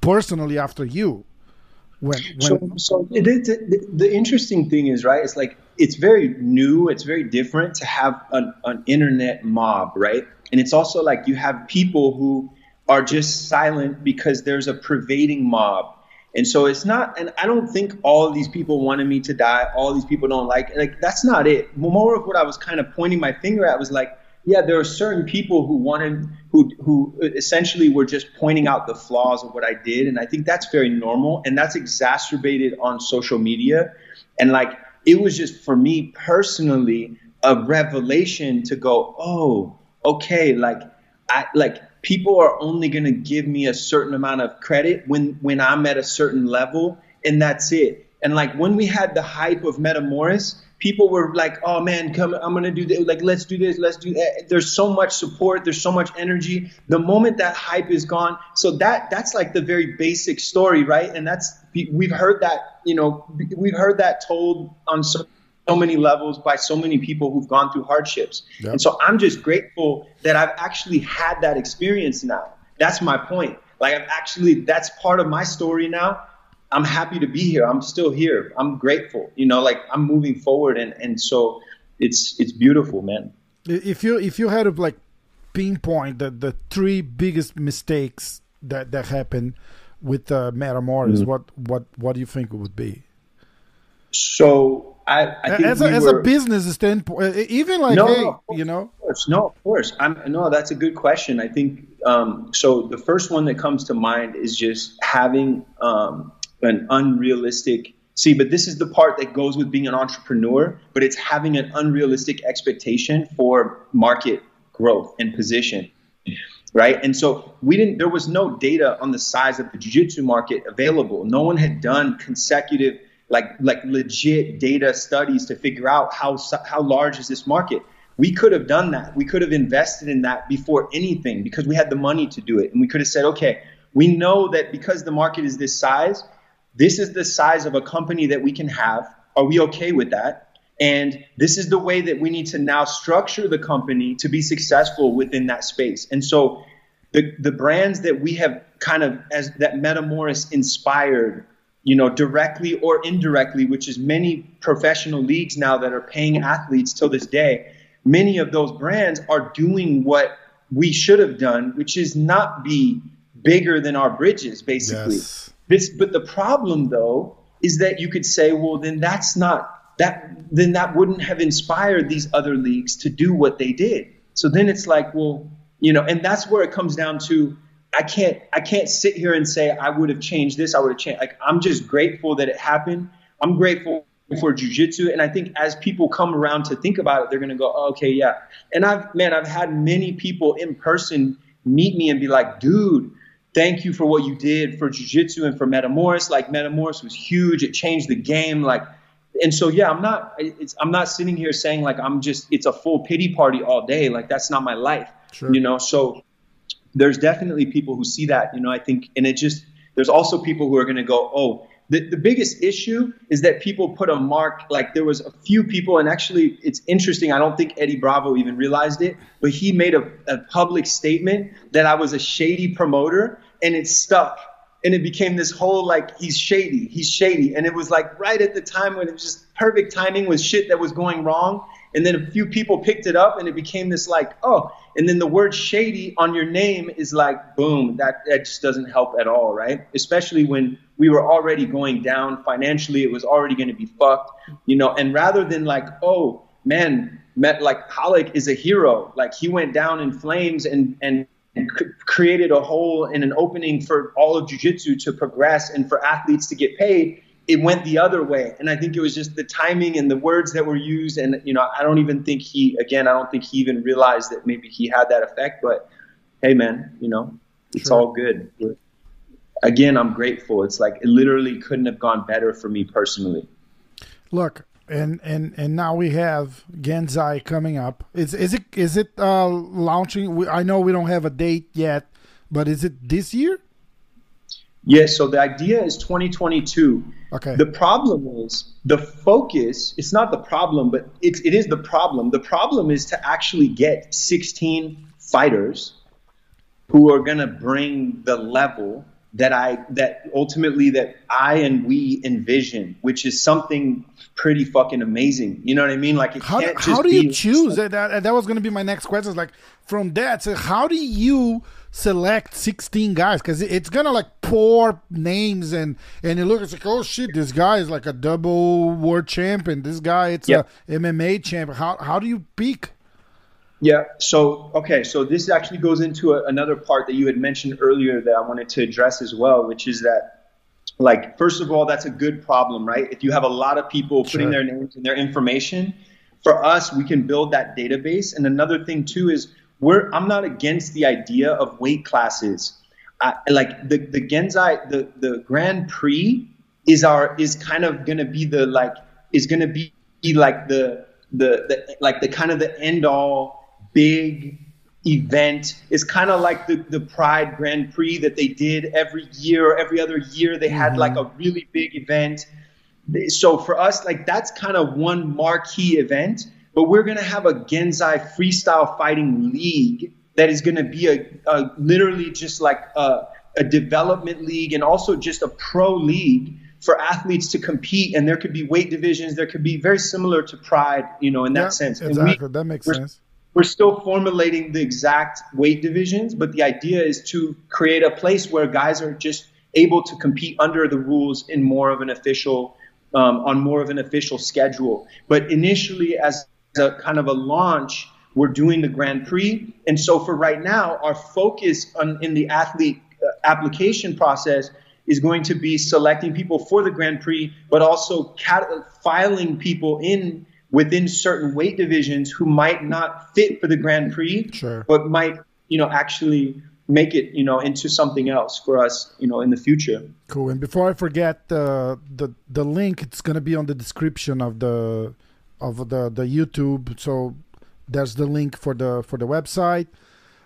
personally after you. When, when so, so the, the, the interesting thing is right it's like it's very new it's very different to have an, an internet mob right and it's also like you have people who are just silent because there's a pervading mob and so it's not, and I don't think all these people wanted me to die. All these people don't like, like that's not it. More of what I was kind of pointing my finger at was like, yeah, there are certain people who wanted, who who essentially were just pointing out the flaws of what I did, and I think that's very normal, and that's exacerbated on social media, and like it was just for me personally a revelation to go, oh, okay, like I like people are only going to give me a certain amount of credit when when I'm at a certain level, and that's it. And like when we had the hype of Metamoris, people were like, "Oh man, come! I'm gonna do this. Like, let's do this. Let's do that." There's so much support. There's so much energy. The moment that hype is gone, so that that's like the very basic story, right? And that's we've heard that, you know, we've heard that told on so so many levels by so many people who've gone through hardships. Yep. And so I'm just grateful that I've actually had that experience now. That's my point. Like I've actually that's part of my story now. I'm happy to be here. I'm still here. I'm grateful. You know, like I'm moving forward and and so it's it's beautiful, man. If you if you had to like pinpoint the the three biggest mistakes that that happened with uh, Metamoris, mm-hmm. what what what do you think it would be? So I, I as, a, we as were, a business standpoint, even like no, hey, no, you know, of course, no, of course. I'm no, that's a good question. I think um, so. The first one that comes to mind is just having um, an unrealistic see but this is the part that goes with being an entrepreneur but it's having an unrealistic expectation for market growth and position right and so we didn't there was no data on the size of the jiu-jitsu market available no one had done consecutive like like legit data studies to figure out how how large is this market we could have done that we could have invested in that before anything because we had the money to do it and we could have said okay we know that because the market is this size this is the size of a company that we can have. Are we okay with that? And this is the way that we need to now structure the company to be successful within that space. And so the, the brands that we have kind of as that Metamoris inspired, you know, directly or indirectly, which is many professional leagues now that are paying athletes till this day, many of those brands are doing what we should have done, which is not be bigger than our bridges, basically. Yes. This, but the problem though is that you could say, well, then that's not that. Then that wouldn't have inspired these other leagues to do what they did. So then it's like, well, you know, and that's where it comes down to. I can't, I can't sit here and say I would have changed this. I would have changed. Like I'm just grateful that it happened. I'm grateful for jujitsu, and I think as people come around to think about it, they're gonna go, oh, okay, yeah. And I've, man, I've had many people in person meet me and be like, dude thank you for what you did for jiu-jitsu and for metamoris like metamoris was huge it changed the game like and so yeah i'm not i'm not sitting here saying like i'm just it's a full pity party all day like that's not my life sure. you know so there's definitely people who see that you know i think and it just there's also people who are going to go oh the, the biggest issue is that people put a mark like there was a few people and actually it's interesting i don't think eddie bravo even realized it but he made a, a public statement that i was a shady promoter and it stuck and it became this whole like he's shady he's shady and it was like right at the time when it was just perfect timing with shit that was going wrong and then a few people picked it up and it became this like oh and then the word shady on your name is like boom that that just doesn't help at all right? Especially when we were already going down financially it was already going to be fucked you know? And rather than like oh man met like Ralek is a hero like he went down in flames and and and created a hole and an opening for all of jiu-jitsu to progress and for athletes to get paid it went the other way. And I think it was just the timing and the words that were used. And, you know, I don't even think he, again, I don't think he even realized that maybe he had that effect. But hey, man, you know, it's sure. all good. Again, I'm grateful. It's like it literally couldn't have gone better for me personally. Look, and and and now we have Genzai coming up. Is is it is it uh, launching? I know we don't have a date yet, but is it this year? Yes, so the idea is 2022. Okay. The problem is the focus, it's not the problem, but it, it is the problem. The problem is to actually get 16 fighters who are going to bring the level that I that ultimately that I and we envision, which is something pretty fucking amazing. You know what I mean? Like, how, do, how do you choose? That, that, that was going to be my next question. Like, from that, so how do you select 16 guys? Because it's going to like pour names and and you look, it's like, oh shit, this guy is like a double world champion. This guy, it's yep. a MMA champion. How how do you pick? Yeah. So, okay. So this actually goes into a, another part that you had mentioned earlier that I wanted to address as well, which is that, like, first of all, that's a good problem, right? If you have a lot of people putting sure. their names and their information, for us, we can build that database. And another thing too is we're I'm not against the idea of weight classes. I, like the the Genzai the the Grand Prix is our is kind of gonna be the like is gonna be like the the, the like the kind of the end all big event. It's kind of like the, the Pride Grand Prix that they did every year or every other year. They had mm-hmm. like a really big event. So for us, like that's kind of one marquee event. But we're gonna have a Genzai freestyle fighting league that is gonna be a, a literally just like a, a development league and also just a pro league for athletes to compete. And there could be weight divisions. There could be very similar to pride you know in that yeah, sense. Exactly we, that makes sense. we're still formulating the exact weight divisions, but the idea is to create a place where guys are just able to compete under the rules in more of an official, um, on more of an official schedule. But initially, as a kind of a launch, we're doing the Grand Prix, and so for right now, our focus on in the athlete uh, application process is going to be selecting people for the Grand Prix, but also cat- filing people in within certain weight divisions who might not fit for the Grand Prix, sure. but might you know actually make it you know into something else for us you know in the future. Cool. And before I forget, the the the link it's gonna be on the description of the of the the YouTube. So there's the link for the for the website.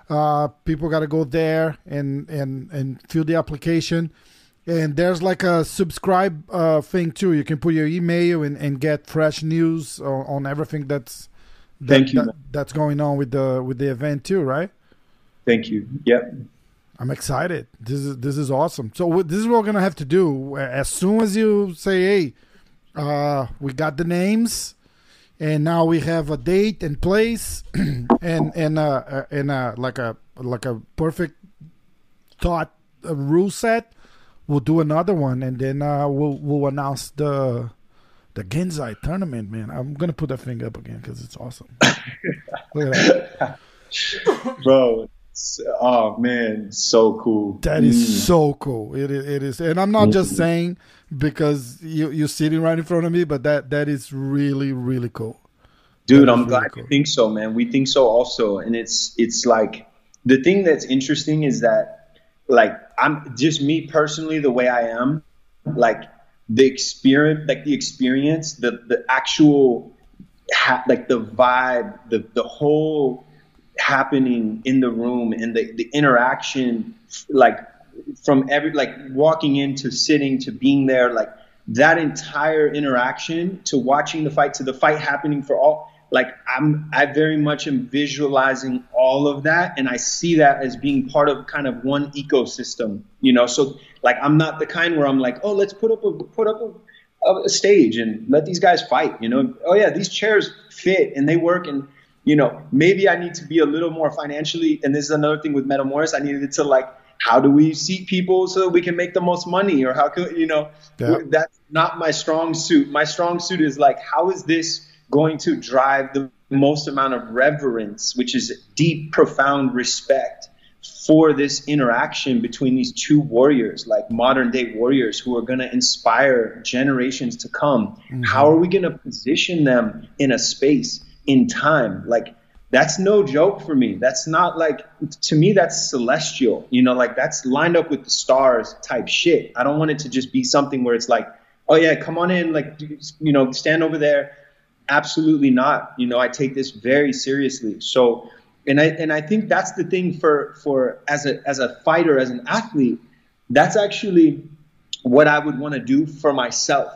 Uh, people got to go there and and and fill the application. And there's like a subscribe uh, thing too. You can put your email and, and get fresh news on, on everything that's that, Thank you. that- that's going on with the with the event too, right? Thank you. Yep. I'm excited. This is this is awesome. So this is what we're gonna have to do. As soon as you say, "Hey, uh, we got the names, and now we have a date and place, and and uh, uh, and uh, like a like a perfect thought uh, rule set," we'll do another one, and then uh, we'll we'll announce the the Genzai tournament. Man, I'm gonna put that thing up again because it's awesome. Look at that. Bro, oh man, so cool. That is Mm. so cool. It is, it is, and I'm not just saying because you you're sitting right in front of me, but that that is really really cool. Dude, That I'm is glad really cool. you think so, man. We think so also, and it's it's like the thing that's interesting is that like I'm just me personally, the way I am, like the experience, like the experience, the the actual, ha- like the vibe, the the whole happening in the room and the the interaction, like from every like walking into sitting to being there, like that entire interaction to watching the fight to the fight happening for all like i'm i very much am visualizing all of that and i see that as being part of kind of one ecosystem you know? So like i'm not the kind where i'm like oh let's put up a put up a, a stage and let these guys fight you know? Oh yeah these chairs fit and they work and you know maybe i need to be a little more financially and this is another thing with metamoris i needed to like how do we seat people so that we can make the most money or how can you know Yeah. that's not my strong suit. My strong suit is like how is this going to drive the most amount of reverence which is deep profound respect for this interaction between these two warriors like modern day warriors who are going to inspire generations to come? Mm-hmm. How are we going to position them in a space in time like that's no joke for me. That's not like to me that's celestial. You know, like that's lined up with the stars type shit. I don't want it to just be something where it's like, oh yeah, come on in, like you know, stand over there. Absolutely not. You know, I take this very seriously. So, and I and I think that's the thing for for as a as a fighter, as an athlete, that's actually what I would want to do for myself.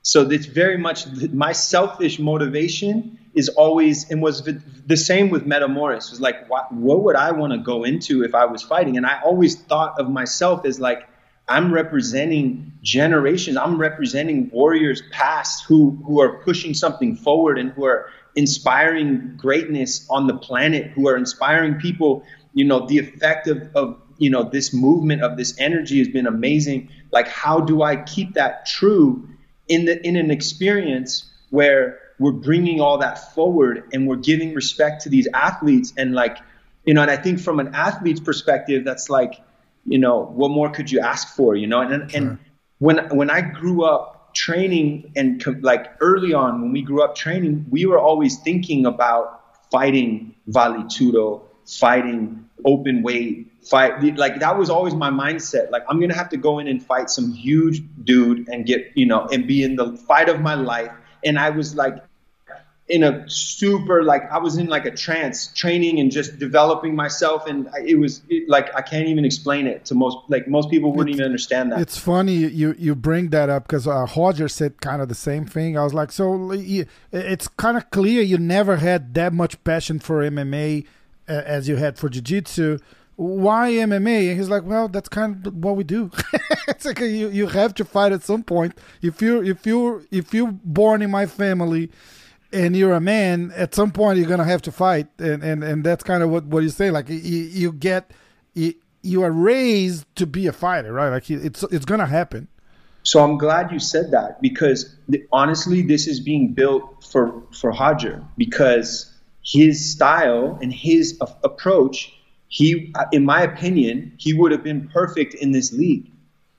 So it's very much my selfish motivation is always and was the, same with Metamoris. Was like, what, what would I want to go into if I was fighting? And I always thought of myself as like, I'm representing generations. I'm representing warriors past who who are pushing something forward and who are inspiring greatness on the planet. Who are inspiring people. You know, the effect of, of you know this movement of this energy has been amazing. Like, how do I keep that true? in the in an experience where we're bringing all that forward and we're giving respect to these athletes and like you know and i think from an athlete's perspective that's like you know what more could you ask for you know and Sure. and when when i grew up training and co- like early on when we grew up training we were always thinking about fighting vale tudo fighting open weight fight like that was always my mindset like i'm gonna have to go in and fight some huge dude and get you know and be in the fight of my life and i was like in a super like i was in like a trance training and just developing myself and I- it was it, like i can't even explain it to most like most people wouldn't even understand that It's funny you you bring that up because uh, Roger said kind of the same thing. I was like, so it's kind of clear you never had that much passion for MMA uh, as you had for jiu-jitsu. Why MMA? And he's like, well, that's kind of what we do. it's like you you have to fight at some point. If you if you if you're born in my family and you're a man, at some point you're gonna have to fight, and and, and that's kind of what what you say. Like you, you get you, you are raised to be a fighter, right? Like it's it's gonna happen. So I'm glad you said that because honestly, this is being built for for Roger because his style and his approach, he, in my opinion, he would have been perfect in this league.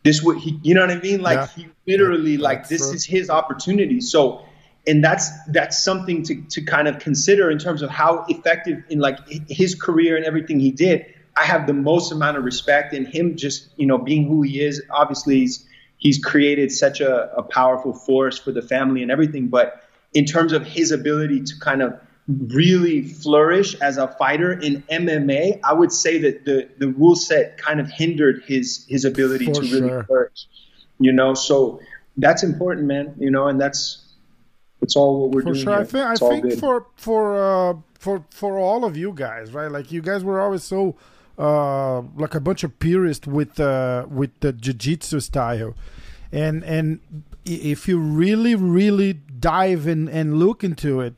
this would he you know what I mean? Like yeah. he literally like this true. is his opportunity. So and that's that's something to, to kind of consider in terms of how effective in like his career and everything he did. I have the most amount of respect in him just you know being who he is. Obviously, he's he's created such a, a powerful force for the family and everything. But in terms of his ability to kind of really flourish as a fighter in MMA, I would say that the the rule set kind of hindered his his ability for to really sure. flourish. You know, so that's important, man. You know, and that's it's all what we're for doing. Sure. Here. I think, I think for for uh, for for all of you guys, right? Like you guys were always so uh, like a bunch of purists with uh, with the jiu-jitsu style, and and if you really really dive in and look into it,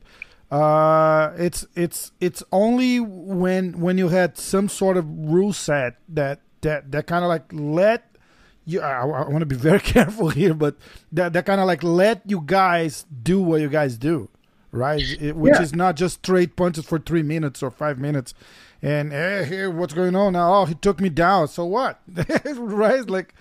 uh, it's it's it's only when when you had some sort of rule set that that that kind of like let you. I, I want to be very careful here, but that that kind of like let you guys do what you guys do, right? It, which yeah. is not just straight punches for three minutes or five minutes, and hey, hey, what's going on now? Oh, he took me down. So what? right? Like,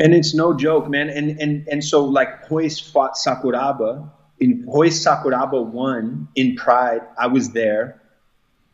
and it's no joke, man. And and and so like Royce fought Sakuraba in Royce Sakuraba won in Pride. I was there,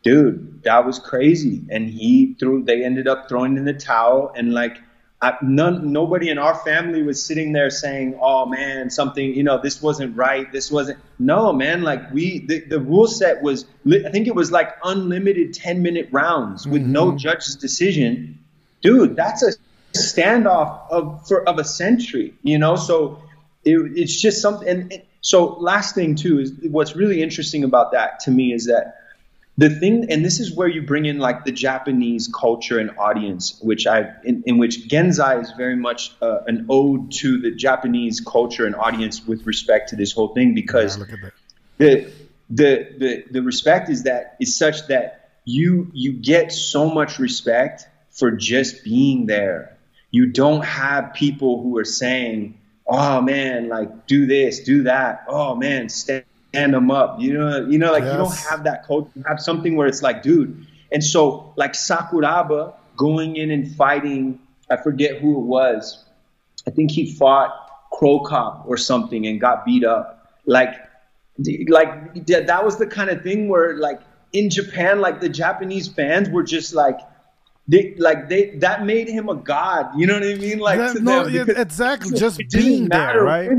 dude. That was crazy. And he threw. They ended up throwing in the towel, and like I, none, nobody in our family was sitting there saying, "Oh man, something, you know, this wasn't right. This wasn't." No, man. Like we, the, the rule set was. I think it was like unlimited ten minute rounds with mm-hmm. no judge's decision. Dude, that's a standoff of for of a century. You know, so it, it's just something. And, so last thing too is what's really interesting about that to me is that the thing, and this is where you bring in like the Japanese culture and audience, which I in, in which Genzai is very much uh, an ode to the Japanese culture and audience with respect to this whole thing because yeah, the, the the the respect is that is such that you you get so much respect for just being there. You don't have people who are saying oh man, like do this, do that. Oh man, stand, them up. You know, you know, like yes. you don't have that culture. You have something where it's like, dude. And so, like Sakuraba going in and fighting, I forget who it was. I think he fought Cro Cop or something and got beat up. Like, like that was the kind of thing where, like, in Japan, like the Japanese fans were just like, they like they that made him a god. You know what I mean? Like that, no, yeah, exactly. Just being there, right?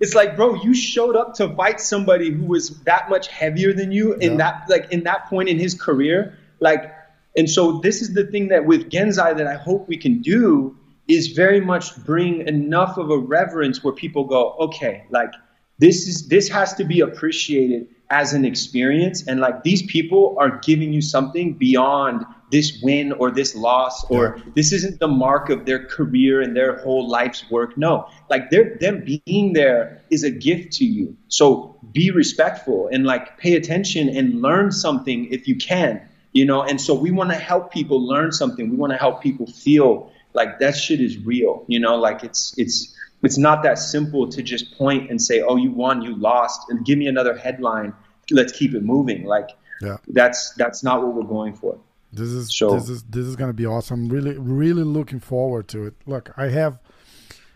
It's like, bro, you showed up to fight somebody who was that much heavier than you in yeah. that like in that point in his career. Like, and so this is the thing that with Genzai that I hope we can do is very much bring enough of a reverence where people go, okay, like this is this has to be appreciated as an experience. And like these people are giving you something beyond this win or this loss or yeah. this isn't the mark of their career and their whole life's work. No like they're them being there is a gift to you. So be respectful and like pay attention and learn something if you can you know? And so we want to help people learn something. We want to help people feel like that shit is real you know? Like it's it's it's not that simple to just point and say oh you won you lost and give me another headline let's keep it moving like yeah. that's that's not what we're going for this is so, this is this is gonna be awesome. Really, really looking forward to it. Look, I have,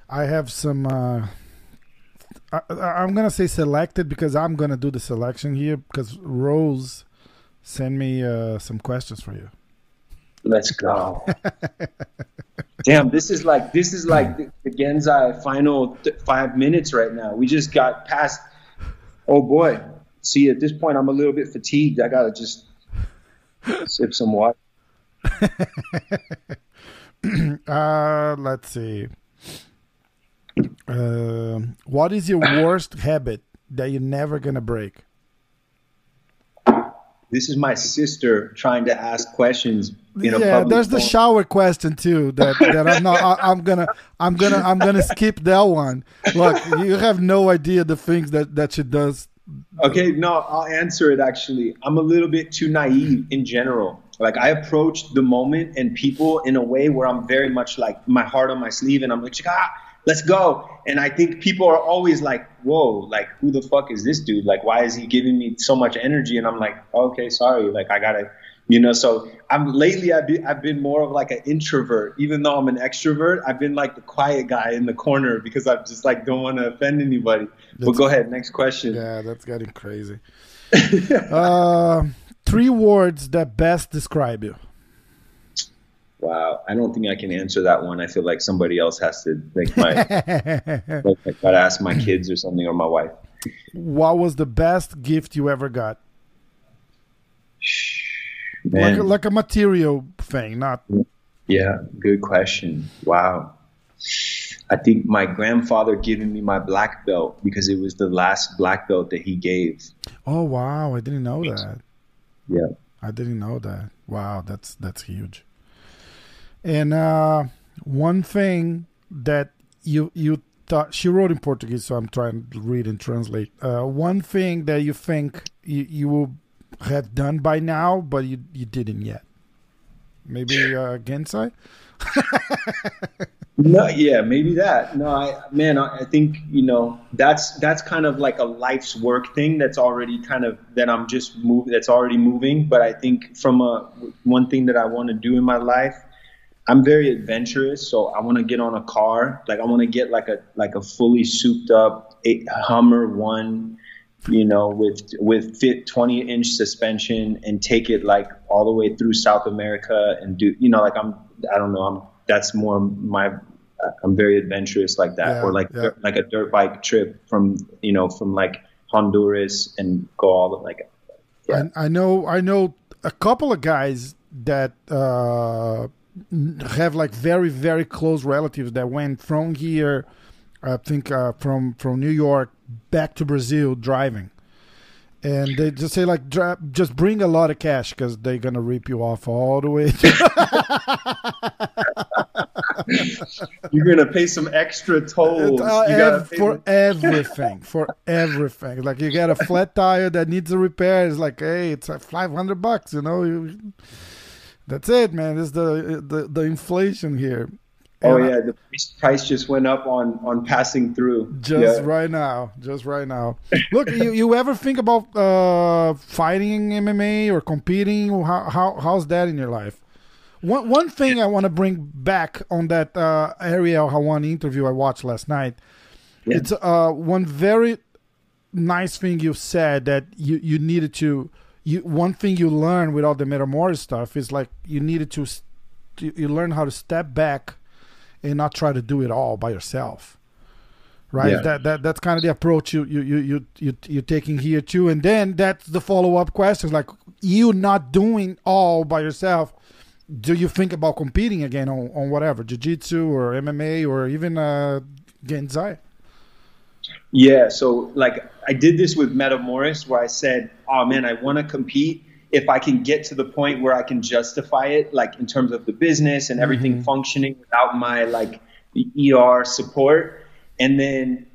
I have some. Uh, I, am gonna say selected because I'm gonna do the selection here because Rose sent me uh, some questions for you. Let's go. Damn, this is like this is like the, the Genzai final th- five minutes right now. We just got past. Oh boy, see at this point I'm a little bit fatigued. I gotta just Sip some water. uh, let's see. Uh, what is your worst habit that you're never gonna break? This is my sister trying to ask questions. yeah, there's the shower question too. That that I'm not. I, I'm gonna. I'm gonna. I'm gonna skip that one. Look, you have no idea the things that that she does Okay, no, I'll answer it actually. I'm a little bit too naive in general. Like I approach the moment and people in a way where I'm very much like my heart on my sleeve and I'm like, ah, let's go. And I think people are always like, whoa, like who the fuck is this dude? Like why is he giving me so much energy? And I'm like, okay, sorry, like I gotta You know, so I'm lately I've been, I've been more of like an introvert, even though I'm an extrovert. I've been like the quiet guy in the corner because I just like don't want to offend anybody. That's, but go ahead, next question. Yeah, that's getting crazy. uh, three words that best describe you. Wow, I don't think I can answer that one. I feel like somebody else has to like my like I gotta ask my kids or something or my wife. What was the best gift you ever got? Like a, like a material thing, not. Yeah, good question. Wow. I think my grandfather giving me my black belt because it was the last black belt that he gave. Oh wow, I didn't know that. Yeah. I didn't know that. Wow, that's that's huge. And uh, one thing that you you thought she wrote in Portuguese, so I'm trying to read and translate. Uh, one thing that you think you you will have done by now, but you you didn't yet. Maybe uh, Genzai. no, yeah, maybe that. No, I man, I, I think you know that's that's kind of like a life's work thing that's already kind of that I'm just moving. that's already moving. But I think from a one thing that I want to do in my life, I'm very adventurous, so I want to get on a car. Like I want to get like a like a fully souped up eight, Hummer one you know, with with fit 20 inch suspension and take it like all the way through South America and do, you know, like I'm, I don't know, I'm that's more my, I'm very adventurous like that, yeah, or like yeah. like a dirt bike trip from you know from like Honduras and go all the, like. Yeah. I, I know I know a couple of guys that uh, have like very very close relatives that went from here I think uh, from from New York back to Brazil driving, and they just say like just bring a lot of cash because they're gonna rip you off all the way. You're gonna pay some extra tolls uh, ev- for everything, for everything. Like you get a flat tire that needs a repair. It's like, hey, it's like five hundred bucks. You know, you, that's it, man. It's the the the inflation here. Oh yeah, the price just went up on on passing through. Just yeah. right now, just right now. Look, you, you ever think about uh, fighting MMA or competing? How, how how's that in your life? One one thing I want to bring back on that uh, Ariel Helwani interview I watched last night. Yeah. It's uh, one very nice thing you said that you you needed to. You one thing you learn with all the Metamoris stuff is like you needed to you learn how to step back and not try to do it all by yourself. Right? Yeah. that, that that's kind of the approach you you you you, you you're taking here too. And then that's the follow-up questions like you not doing all by yourself do you think about competing again on, on whatever jiu-jitsu or mma or even uh genzai yeah so like i did this with metamoris where i said oh man i want to compete if I can get to the point where I can justify it, like in terms of the business and everything mm-hmm. functioning without my like ER support, and then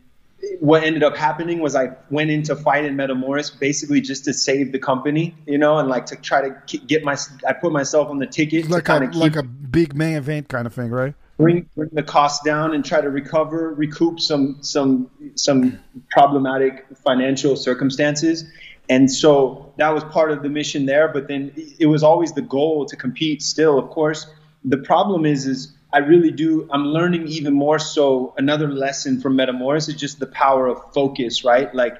what ended up happening was I went into fight in Metamoris basically just to save the company, you know, and like to try to get my I put myself on the ticket like a like a big main event kind of thing, right? Bring, bring the cost down and try to recover, recoup some some some problematic financial circumstances. And so that was part of the mission there. But then it was always the goal to compete still, of course. The problem is, is I really do, I'm learning even more so. Another lesson from Metamoris is just the power of focus, right? Like,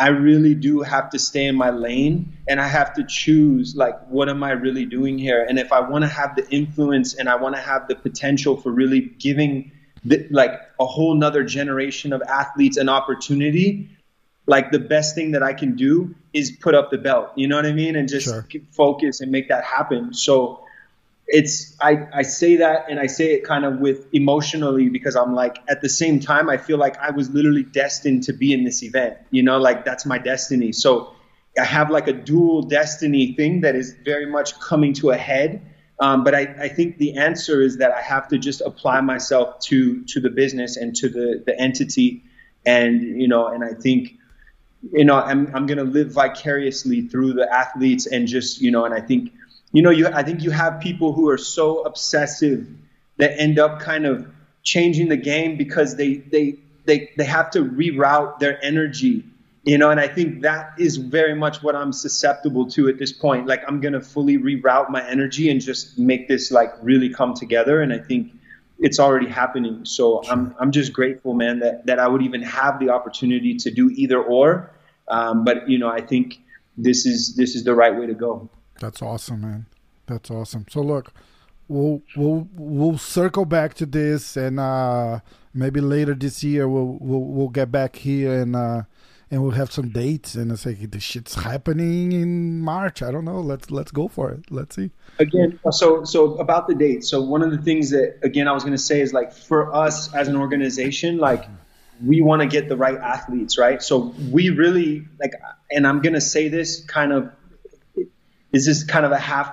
I really do have to stay in my lane and I have to choose, like, what am I really doing here? And if I want to have the influence and I want to have the potential for really giving, the, like, a whole nother generation of athletes an opportunity, like the best thing that I can do is put up the belt. You know what I mean? And just sure. focus and make that happen. So it's I, I say that and I say it kind of with emotionally because I'm like at the same time I feel like I was literally destined to be in this event. You know, like that's my destiny. So I have like a dual destiny thing that is very much coming to a head. Um, but I, I think the answer is that I have to just apply myself to to the business and to the the entity, and you know, and I think you know, I'm, I'm going to live vicariously through the athletes and just, you know, and I think, you know, you, I think you have people who are so obsessive that end up kind of changing the game because they, they, they, they have to reroute their energy you know, and I think that is very much what I'm susceptible to at this point. Like I'm gonna fully reroute my energy and just make this like really come together. And I think it's already happening. So I'm I'm just grateful, man, that that I would even have the opportunity to do either or. Um, but you know, I think this is this is the right way to go. That's awesome, man. That's awesome. So look, we'll we'll we'll circle back to this, and uh, maybe later this year we'll we'll we'll get back here and uh, and we'll have some dates and it's like this shit's happening in March. I don't know. Let's let's go for it. Let's see. Again, so so about the dates. So one of the things that again I was going to say is like for us as an organization, like we want to get the right athletes, right? So we really like, and I'm going to say this kind of. This is kind of a half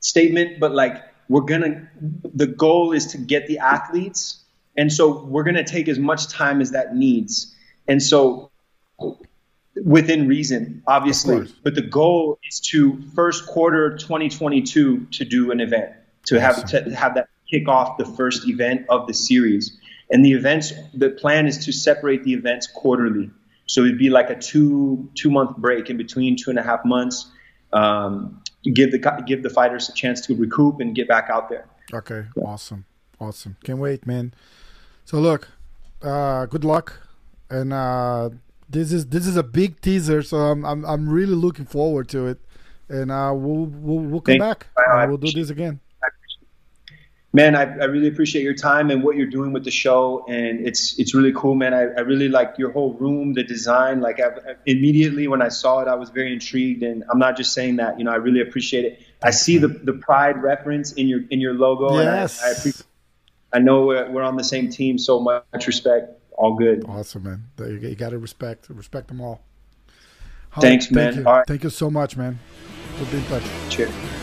statement, but like we're gonna. The goal is to get the athletes, and so we're gonna take as much time as that needs. And so within reason, obviously. But the goal is to first quarter 2022 to do an event, to have to have that kick off the first event of the series. And the events, the plan is to separate the events quarterly. So it'd be like a two two month break in between, two and a half months. Um, give the give the fighters a chance to recoup and get back out there. Okay, awesome, awesome. Can't wait, man. So look, uh, good luck, and uh, this is this is a big teaser, so I'm I'm, I'm really looking forward to it, and uh, we'll we'll, we'll come Thank back. we'll do this again. Man, I, I really appreciate your time and what you're doing with the show, and it's it's really cool, man. I, I really like your whole room, the design. Like I, immediately when I saw it, I was very intrigued, and I'm not just saying that. You know, I really appreciate it. I see the the pride reference in your in your logo, yes. and I, I appreciate. I know we're, we're on the same team, so much respect all good. Awesome, man. You got to respect respect them all. Thanks, man. Thank you. Thank you so much, man. We'll be in touch. Cheers.